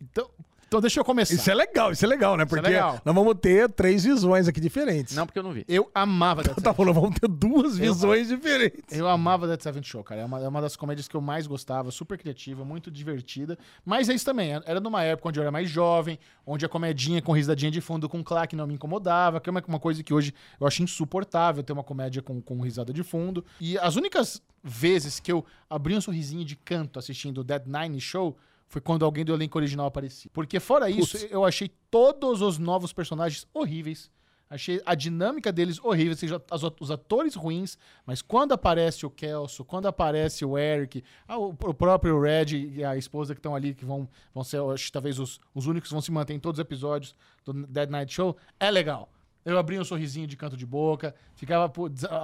Então, então deixa eu começar. Isso é legal, isso é legal, né? É Porque legal. nós vamos ter três visões aqui diferentes. Não, porque eu não vi. Eu amava That [LAUGHS] Tá falando, vamos ter duas Eu- visões diferentes. Eu amava That Seventh Show, cara. É uma, é uma das comédias que eu mais gostava, super criativa, muito divertida. Mas é isso também. Era numa época onde eu era mais jovem, onde a comedinha com risadinha de fundo com claque não me incomodava, que é uma, uma coisa que hoje eu acho insuportável ter uma comédia com, com risada de fundo. E as únicas vezes que eu abri um sorrisinho de canto assistindo o Dead Nine Show foi quando alguém do elenco original aparecia. Porque fora isso, Putz. eu achei todos os novos personagens horríveis. Achei a dinâmica deles horrível, seja as- os atores ruins, mas quando aparece o Kelso, quando aparece o Eric, o, próprio Red e a esposa que estão ali, que vão, vão ser, acho, talvez, os, os únicos que vão se manter em todos os episódios do Dead Night Show, é legal. Eu abri um sorrisinho de canto de boca, ficava.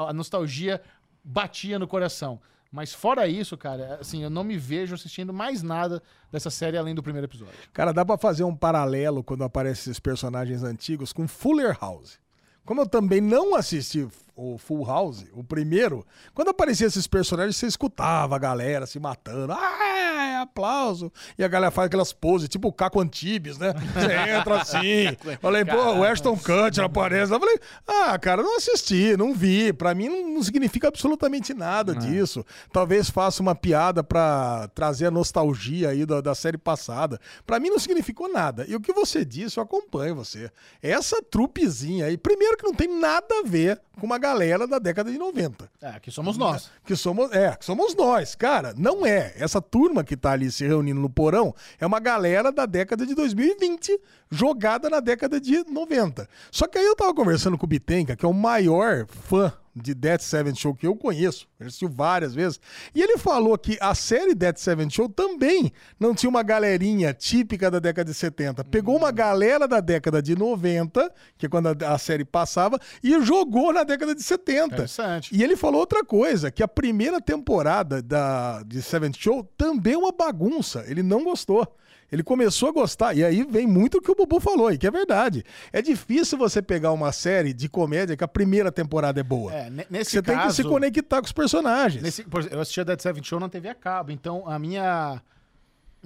a nostalgia batia no coração. Mas fora isso, cara, assim, eu não me vejo assistindo mais nada dessa série além do primeiro episódio. Cara, dá pra fazer um paralelo quando aparecem esses personagens antigos com Fuller House. Como eu também não assisti o Full House, o primeiro, quando apareciam esses personagens, você escutava a galera se matando. Ah, é aplauso. E a galera faz aquelas poses, tipo o Caco Antibes, né? Você entra assim. [LAUGHS] Falei, pô, o Ashton Kutcher [LAUGHS] aparece. Eu falei, ah, cara, não assisti, não vi. Pra mim não, não significa absolutamente nada disso. Talvez faça uma piada pra trazer a nostalgia aí da, da série passada. Pra mim não significou nada. E o que você disse, eu acompanho você. Essa trupezinha aí, primeiro que não tem nada a ver com uma galera da década de 90. É, aqui somos nós. Que somos, é, que somos nós, cara. Não é. Essa turma que tá ali se reunindo no porão é uma galera da década de 2020 jogada na década de 90. Só que aí eu tava conversando com o Bitenca, que é o maior fã de Dead Seven Show que eu conheço, assistiu várias vezes, e ele falou que a série Dead Seven Show também não tinha uma galerinha típica da década de 70. Pegou uma galera da década de 90, que é quando a, a série passava, e jogou na década de 70. Interessante. E ele falou outra coisa, que a primeira temporada da, de Seventh Show também é uma bagunça. Ele não gostou. Ele começou a gostar, e aí vem muito o que o Bubu falou, e que é verdade. É difícil você pegar uma série de comédia que a primeira temporada é boa. É, ne- nesse você tem que caso- se conectar com os personagens. Nesse, eu assistia Dead Seven Show na TV a cabo, então a minha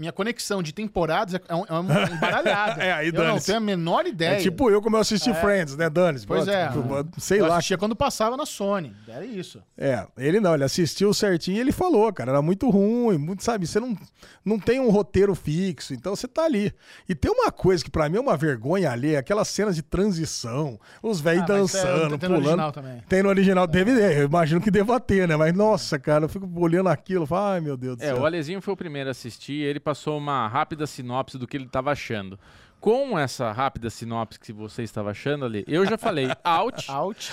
minha conexão de temporadas é, um, é uma embaralhada. [LAUGHS] É, aí eu não tenho a menor ideia. É tipo eu, como eu assisti Friends, né, Dani? Pois é. Sei eu lá. assistia quando passava na Sony. Era isso. É, ele não, ele assistiu certinho e ele falou, cara, era muito ruim, muito, sabe, você não, não tem um roteiro fixo, então você tá ali. E tem uma coisa que pra mim é uma vergonha ali, aquelas cenas de transição, os velhos Ah, mas, é, dançando, tem no pulando. original também. Tem no original, deve ter, eu imagino que deva ter, né? Mas nossa, cara, eu fico olhando aquilo, falo, ai meu Deus do É, céu. o Alezinho foi o primeiro a assistir ele passou uma rápida sinopse do que ele estava achando. Com essa rápida sinopse que você estava achando ali, eu já falei, [LAUGHS] out, Out.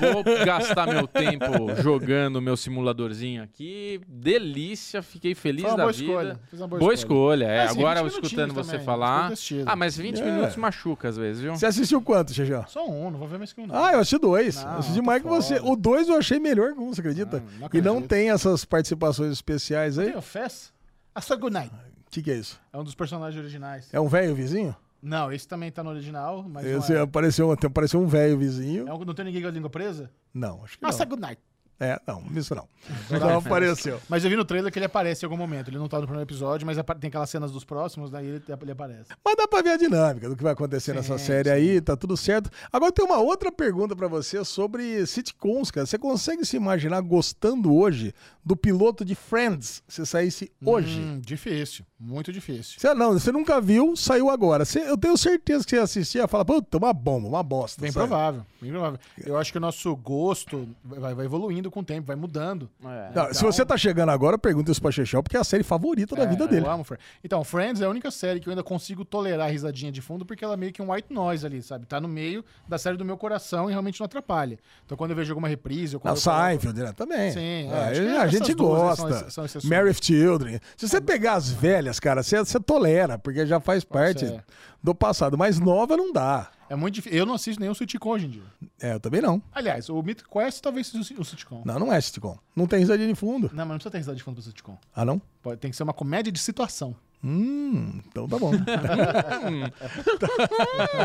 vou gastar meu tempo jogando meu simuladorzinho aqui, delícia, fiquei feliz Foi uma da boa vida. escolha. Fiz uma boa, Boa escolha. escolha, é. Mas, sim, Agora, 20 escutando você também, falar. Ah, mas 20 É. minutos machuca às vezes, viu? Você assistiu quanto, Xexão? Só um, não vou ver mais que um. não. Ah, eu assisti dois. Não, eu assisti mais que você. O dois eu achei melhor que um, você acredita? Não, não e não tem essas participações especiais aí. Tem o Fess? A Good Night. O que, que é isso? É um dos personagens originais. É um velho vizinho? Não, esse também tá no original, mas Esse é. apareceu, apareceu um velho vizinho. É um- não tem ninguém com a língua presa? Não, acho que Ah, não. Say Good Night. É, não, isso não. [LAUGHS] Não apareceu. Mas eu vi no trailer que ele aparece em algum momento. Ele não tá no primeiro episódio, mas tem aquelas cenas dos próximos, daí ele, ele aparece. Mas dá pra ver a dinâmica do que vai acontecer nessa série aí, tá tudo certo. Agora tem uma outra pergunta pra você sobre sitcoms, cara. Você consegue se imaginar gostando hoje do piloto de Friends se saísse hoje? Hum, difícil. Muito difícil. Você, não, você nunca viu, saiu agora. Você- eu tenho certeza que você assistia e fala, puta, uma bomba, uma bosta. Bem sabe? provável, bem provável. Eu acho que o nosso gosto vai, vai evoluindo com o tempo, vai mudando. É. Não, se você tá chegando agora, pergunta isso pra Chechel, porque é a série favorita da É, vida dele. Amo Friends. Então, Friends é a única série que eu ainda consigo tolerar a risadinha de fundo, porque ela é meio que um white noise ali, sabe? Tá no meio da série do meu coração e realmente não atrapalha. Então, quando eu vejo alguma reprise... Ou quando Na eu Seinfeld, né? Também. Sim, É, é, a gente duas, né, gosta. são- são exceções. Mary of Children. Se você pegar as velhas, cara, você, você tolera, porque já faz parte é. do passado. Mas nova não dá. É muito difícil. Eu não assisto nenhum sitcom hoje em dia. É, eu também não. Aliás, o Mythic Quest talvez seja um sitcom. Não, não é sitcom. Não tem risadinha de fundo. Não, mas não precisa ter risada de fundo pro sitcom. Ah, não? Pode, tem que ser uma comédia de situação. Hum, então tá bom. [LAUGHS]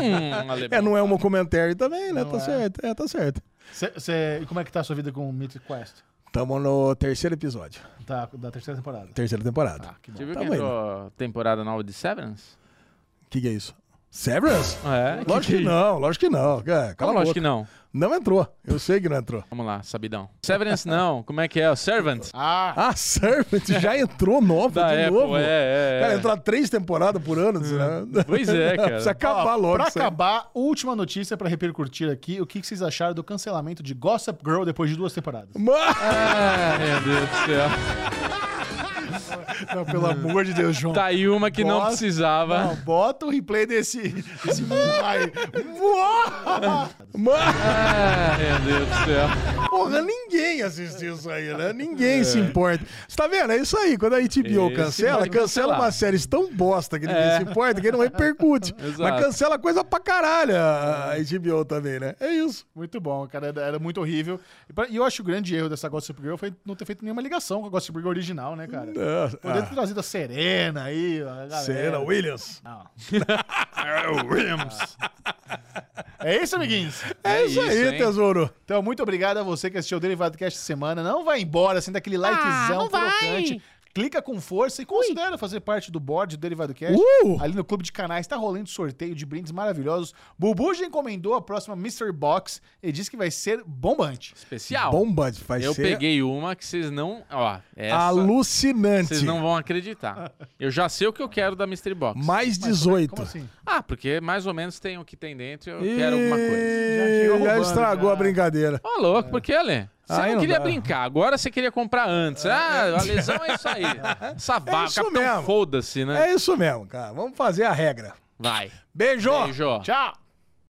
Hum, [LAUGHS] é, não é um comentário também, né? Não tá é. certo. É, tá certo. Cê, cê- e como é que tá a sua vida com o Mythic Quest? Tamo no terceiro episódio. Tá, da terceira temporada. Terceira temporada. Ah, que bom. Você viu Tamo que entrou temporada nova de Severance? O que, que é isso? Severance? É, Lógico que, não, lógico que não. É, Cala lógico boca. que não? Não entrou. Eu sei que não entrou. Vamos lá, sabidão. Severance não, como é que é? O Servant? Ah, Ah, Servant já entrou nova Da de Apple, novo. é, é, é. Cara, entrar três temporadas por ano, né? Pois é, [LAUGHS] cara. Precisa acabar ó, logo. Pra acabar, última notícia pra repercutir aqui. O que que vocês acharam do cancelamento de Gossip Girl depois de duas temporadas? Mano, Ah, meu Deus do céu. [LAUGHS] Não, pelo amor de Deus, João. Tá aí uma que não Bosta. precisava. Não, bota o replay desse, desse mano, Ah, meu Deus do céu. porra, ninguém assistiu isso aí, né? Ninguém se importa. Você tá vendo? É isso aí. Quando a HBO Esse cancela, cancela uma série tão bosta que ninguém É. se importa, que não repercute. [LAUGHS] Mas Exato. cancela coisa pra caralho a HBO também, né? É isso. Muito bom, cara. Era, era muito horrível. E eu acho que o grande erro dessa Gossip Girl foi não ter feito nenhuma ligação com a Gossip Girl original, né, cara? Ah, Poderia ter trazido a Serena aí, a galera. Serena Williams. Não. [LAUGHS] É isso, amiguinhos. É, isso, aí, hein? tesouro. Então, muito obrigado a você que assistiu o Derivado Cast semana. Não vai embora sem daquele likezão não vai. crocante. Clica com força e considera fazer parte do board do Derivado Cast. Uh! Ali no Clube de Canais tá rolando sorteio de brindes maravilhosos. Bubu já encomendou a próxima Mystery Box e disse que vai ser bombante. Especial. Bomba, vai Eu ser peguei uma que vocês não. Ó, essa. alucinante. Vocês não vão acreditar. Eu já sei o que eu quero da Mystery Box. Mais Mas 18. Como assim? Ah, porque mais ou menos tem o que tem dentro e eu quero alguma coisa. Já Já roubando, estragou já. a brincadeira. Ô, louco, por que, Ale? Você não não queria dá. brincar, agora você queria comprar antes. Ah, a lesão é isso aí. [LAUGHS] Essa vaca, isso capitão, foda-se, né? É isso mesmo, cara. Vamos fazer a regra. Vai. Beijo! Beijo. Tchau!